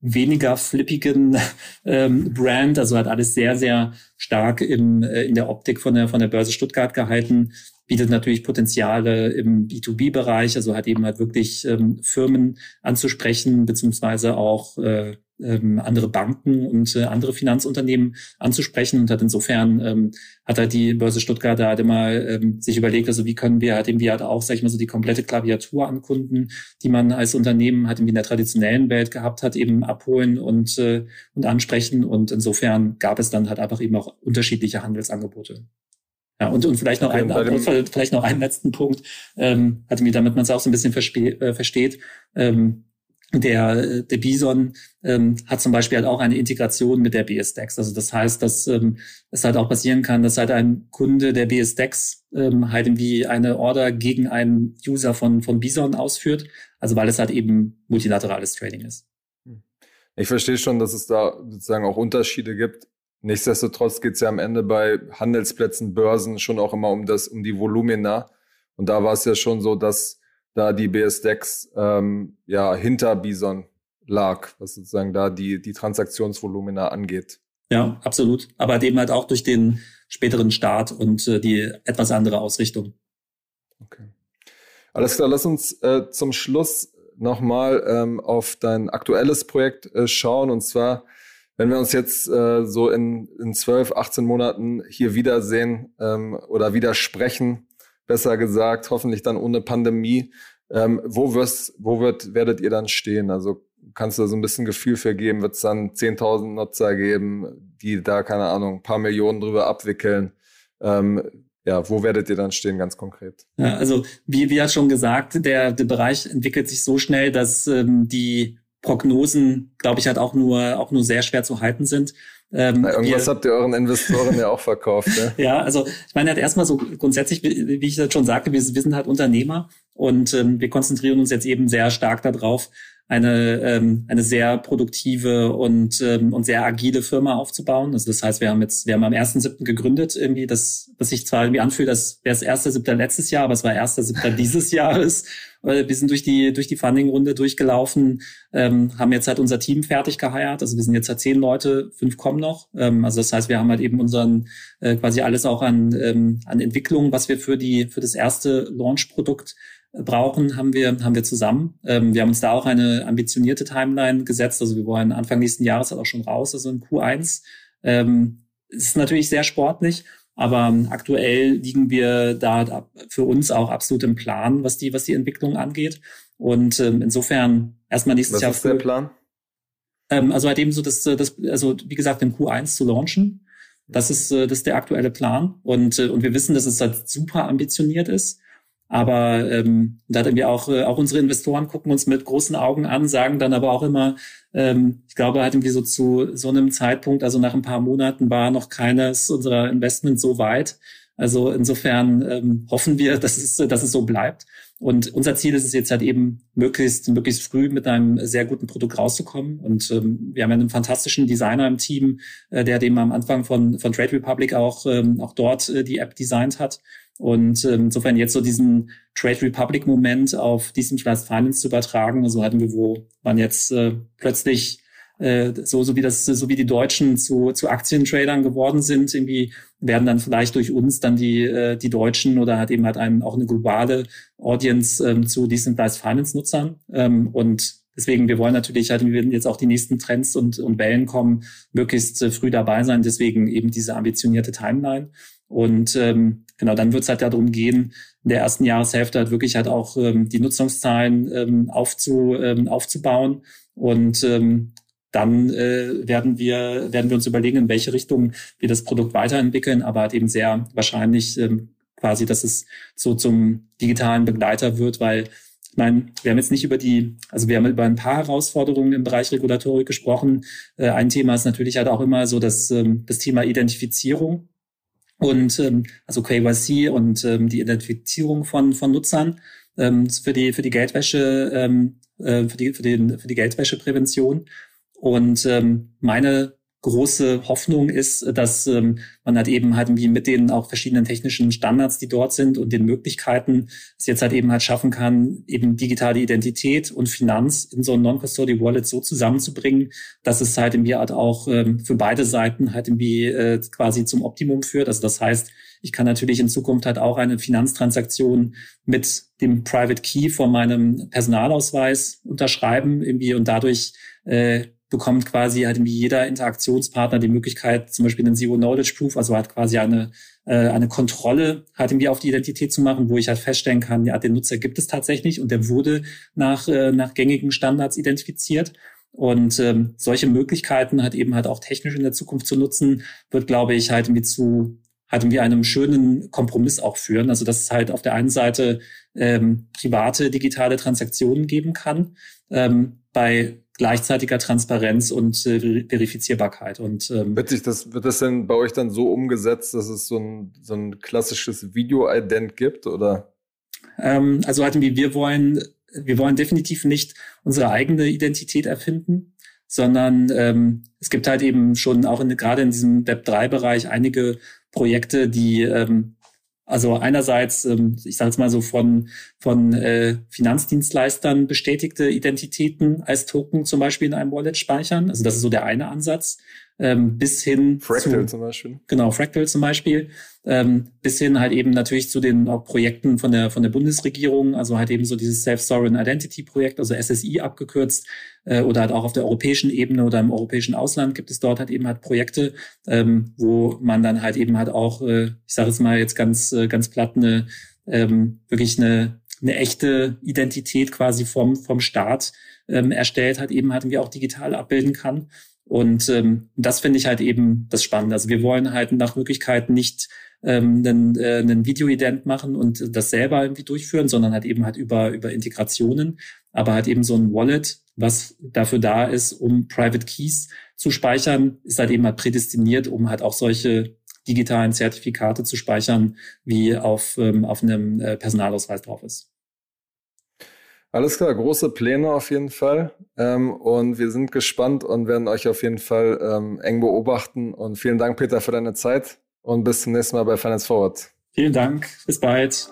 weniger flippigen ähm, Brand, also hat alles sehr, sehr stark im, äh, in der Optik von der, von der Börse Stuttgart gehalten, bietet natürlich Potenziale im B2B-Bereich, also hat eben halt wirklich ähm, Firmen anzusprechen, beziehungsweise auch äh, ähm, andere Banken und äh, andere Finanzunternehmen anzusprechen und hat insofern ähm, hat halt die Börse Stuttgart da halt immer ähm, sich überlegt, also wie können wir halt irgendwie halt auch, sag ich mal so, die komplette Klaviatur an Kunden, die man als Unternehmen halt irgendwie in der traditionellen Welt gehabt hat, eben abholen und äh, und ansprechen und insofern gab es dann halt einfach eben auch unterschiedliche Handelsangebote. Ja, und, und vielleicht noch okay, einen, vielleicht noch einen letzten Punkt, ähm, hatte mir, damit man es auch so ein bisschen äh, versteht. Ähm, der, der Bison ähm, hat zum Beispiel halt auch eine Integration mit der BSDEX. Also das heißt, dass ähm, es halt auch passieren kann, dass halt ein Kunde der BSDEX ähm, halt irgendwie eine Order gegen einen User von, von Bison ausführt. Also weil es halt eben multilaterales Trading ist. Hm. Ich verstehe schon, dass es da sozusagen auch Unterschiede gibt. Nichtsdestotrotz geht es ja am Ende bei Handelsplätzen, Börsen schon auch immer um das, um die Volumina. Und da war es ja schon so, dass da die BSDEX ähm, ja hinter Bison lag, was sozusagen da die, die Transaktionsvolumina angeht. Ja, absolut. Aber eben halt auch durch den späteren Start und äh, die etwas andere Ausrichtung. Okay. Alles klar, lass uns äh, zum Schluss nochmal ähm, auf dein aktuelles Projekt äh, schauen. Und zwar, wenn wir uns jetzt äh, so in, in 12, 18 Monaten hier wiedersehen ähm, oder wieder sprechen, besser gesagt, hoffentlich dann ohne Pandemie. Ähm, wo wirst, wo wird, werdet ihr dann stehen? Also kannst du da so ein bisschen Gefühl für geben? Wird es dann 10.000 Nutzer geben, die da, keine Ahnung, ein paar Millionen drüber abwickeln? Ähm, ja, wo werdet ihr dann stehen, ganz konkret? Ja, also wie, wie hat schon gesagt, der, der Bereich entwickelt sich so schnell, dass ähm, die Prognosen, glaube ich, halt auch nur, auch nur sehr schwer zu halten sind. Ähm, Na, irgendwas wir, habt ihr euren Investoren ja auch verkauft. Ne? ja, also ich meine halt erstmal so grundsätzlich, wie ich das schon sagte, wir, wir sind halt Unternehmer und ähm, wir konzentrieren uns jetzt eben sehr stark darauf, eine, ähm, eine sehr produktive und, ähm, und sehr agile Firma aufzubauen. Also das heißt, wir haben jetzt, wir haben am 1.7. gegründet, irgendwie, das, was sich zwar irgendwie anfühlt, als wäre es 1.7. letztes Jahr, aber es war 1.7. dieses Jahres. Wir sind durch die, durch die Funding-Runde durchgelaufen, ähm, haben jetzt halt unser Team fertig geheiert. Also wir sind jetzt halt zehn Leute, fünf kommen noch. Ähm, also das heißt, wir haben halt eben unseren, äh, quasi alles auch an, ähm, an Entwicklung, was wir für die, für das erste Launch-Produkt brauchen, haben wir, haben wir zusammen. Ähm, wir haben uns da auch eine ambitionierte Timeline gesetzt. Also wir wollen Anfang nächsten Jahres halt auch schon raus, also in Q1. Ähm, ist natürlich sehr sportlich, aber aktuell liegen wir da für uns auch absolut im Plan, was die, was die Entwicklung angeht. Und ähm, insofern erstmal nächstes was Jahr. Was ist der Plan? Ähm, also halt eben so, dass, das, also wie gesagt, in Q1 zu launchen. Das ist, äh, das ist der aktuelle Plan. Und, äh, und wir wissen, dass es halt super ambitioniert ist. Aber ähm, da hatten wir auch, äh, auch unsere Investoren gucken uns mit großen Augen an, sagen dann aber auch immer, ähm, ich glaube, halt irgendwie so zu so einem Zeitpunkt, also nach ein paar Monaten war noch keines unserer Investments so weit. Also insofern ähm, hoffen wir, dass es, dass es so bleibt. Und unser Ziel ist es jetzt halt eben, möglichst, möglichst früh mit einem sehr guten Produkt rauszukommen. Und ähm, wir haben einen fantastischen Designer im Team, äh, der dem am Anfang von, von Trade Republic auch, ähm, auch dort äh, die App designt hat. Und ähm, insofern jetzt so diesen Trade Republic Moment auf Decentralized Finance zu übertragen, also hatten wir, wo man jetzt äh, plötzlich äh, so, so wie das, so wie die Deutschen zu, zu Aktientradern geworden sind, irgendwie werden dann vielleicht durch uns dann die, äh, die Deutschen oder hat eben halt einen, auch eine globale Audience ähm, zu Decentralized Finance Nutzern. Ähm, und deswegen, wir wollen natürlich halt, wir werden jetzt auch die nächsten Trends und, und Wellen kommen, möglichst äh, früh dabei sein. Deswegen eben diese ambitionierte Timeline. Und ähm, genau, dann wird es halt darum gehen, in der ersten Jahreshälfte halt wirklich halt auch ähm, die Nutzungszahlen ähm, aufzu, ähm, aufzubauen. Und ähm, dann äh, werden wir werden wir uns überlegen, in welche Richtung wir das Produkt weiterentwickeln, aber halt eben sehr wahrscheinlich ähm, quasi, dass es so zum digitalen Begleiter wird, weil ich meine, wir haben jetzt nicht über die, also wir haben über ein paar Herausforderungen im Bereich Regulatorik gesprochen. Äh, ein Thema ist natürlich halt auch immer so das, ähm, das Thema Identifizierung und ähm, also KYC und ähm, die Identifizierung von von Nutzern ähm, für die für die Geldwäsche ähm, äh, für die für den für die Geldwäscheprävention und ähm, meine große Hoffnung ist, dass ähm, man halt eben halt wie mit den auch verschiedenen technischen Standards, die dort sind und den Möglichkeiten, es jetzt halt eben halt schaffen kann, eben digitale Identität und Finanz in so ein Non-Custodial Wallet so zusammenzubringen, dass es halt irgendwie halt auch ähm, für beide Seiten halt irgendwie äh, quasi zum Optimum führt. Also das heißt, ich kann natürlich in Zukunft halt auch eine Finanztransaktion mit dem Private Key von meinem Personalausweis unterschreiben irgendwie und dadurch äh, bekommt quasi halt wie jeder Interaktionspartner die Möglichkeit, zum Beispiel einen Zero-Knowledge-Proof, also halt quasi eine, äh, eine Kontrolle halt irgendwie auf die Identität zu machen, wo ich halt feststellen kann, ja, den Nutzer gibt es tatsächlich und der wurde nach, äh, nach gängigen Standards identifiziert. Und ähm, solche Möglichkeiten halt eben halt auch technisch in der Zukunft zu nutzen, wird, glaube ich, halt irgendwie zu halt irgendwie einem schönen Kompromiss auch führen. Also dass es halt auf der einen Seite ähm, private digitale Transaktionen geben kann, ähm, bei gleichzeitiger Transparenz und äh, Verifizierbarkeit. Und ähm, wird sich das wird das denn bei euch dann so umgesetzt, dass es so ein so ein klassisches Video-Ident gibt oder? Ähm, also hatten wir wir wollen wir wollen definitiv nicht unsere eigene Identität erfinden, sondern ähm, es gibt halt eben schon auch in, gerade in diesem Web 3 Bereich einige Projekte, die ähm, also einerseits, ähm, ich sage es mal so, von, von äh, Finanzdienstleistern bestätigte Identitäten als Token zum Beispiel in einem Wallet speichern. Also das ist so der eine Ansatz ähm, bis hin Fractal zu, zum Beispiel. Genau, Fractal zum Beispiel, ähm, bis hin halt eben natürlich zu den auch Projekten von der von der Bundesregierung, also halt eben so dieses Self-Sovereign Identity Projekt, also SSI abgekürzt, äh, oder halt auch auf der europäischen Ebene oder im europäischen Ausland gibt es dort halt eben halt Projekte, ähm, wo man dann halt eben halt auch, äh, ich sage es mal jetzt ganz äh, ganz platt, eine ähm, wirklich eine eine echte Identität quasi vom vom Staat ähm, erstellt hat, eben halt irgendwie auch digital abbilden kann. Und ähm, das finde ich halt eben das Spannende. Also wir wollen halt nach Möglichkeit nicht ähm, einen, äh, einen Video-Ident machen und das selber irgendwie durchführen, sondern halt eben halt über, über Integrationen, aber halt eben so ein Wallet, was dafür da ist, um Private Keys zu speichern, ist halt eben halt prädestiniert, um halt auch solche digitalen Zertifikate zu speichern, wie auf, ähm, auf einem äh, Personalausweis drauf ist. Alles klar, große Pläne auf jeden Fall. Ähm, und wir sind gespannt und werden euch auf jeden Fall ähm, eng beobachten. Und vielen Dank, Peter, für deine Zeit und bis zum nächsten Mal bei Finance Forward. Vielen Dank, bis bald.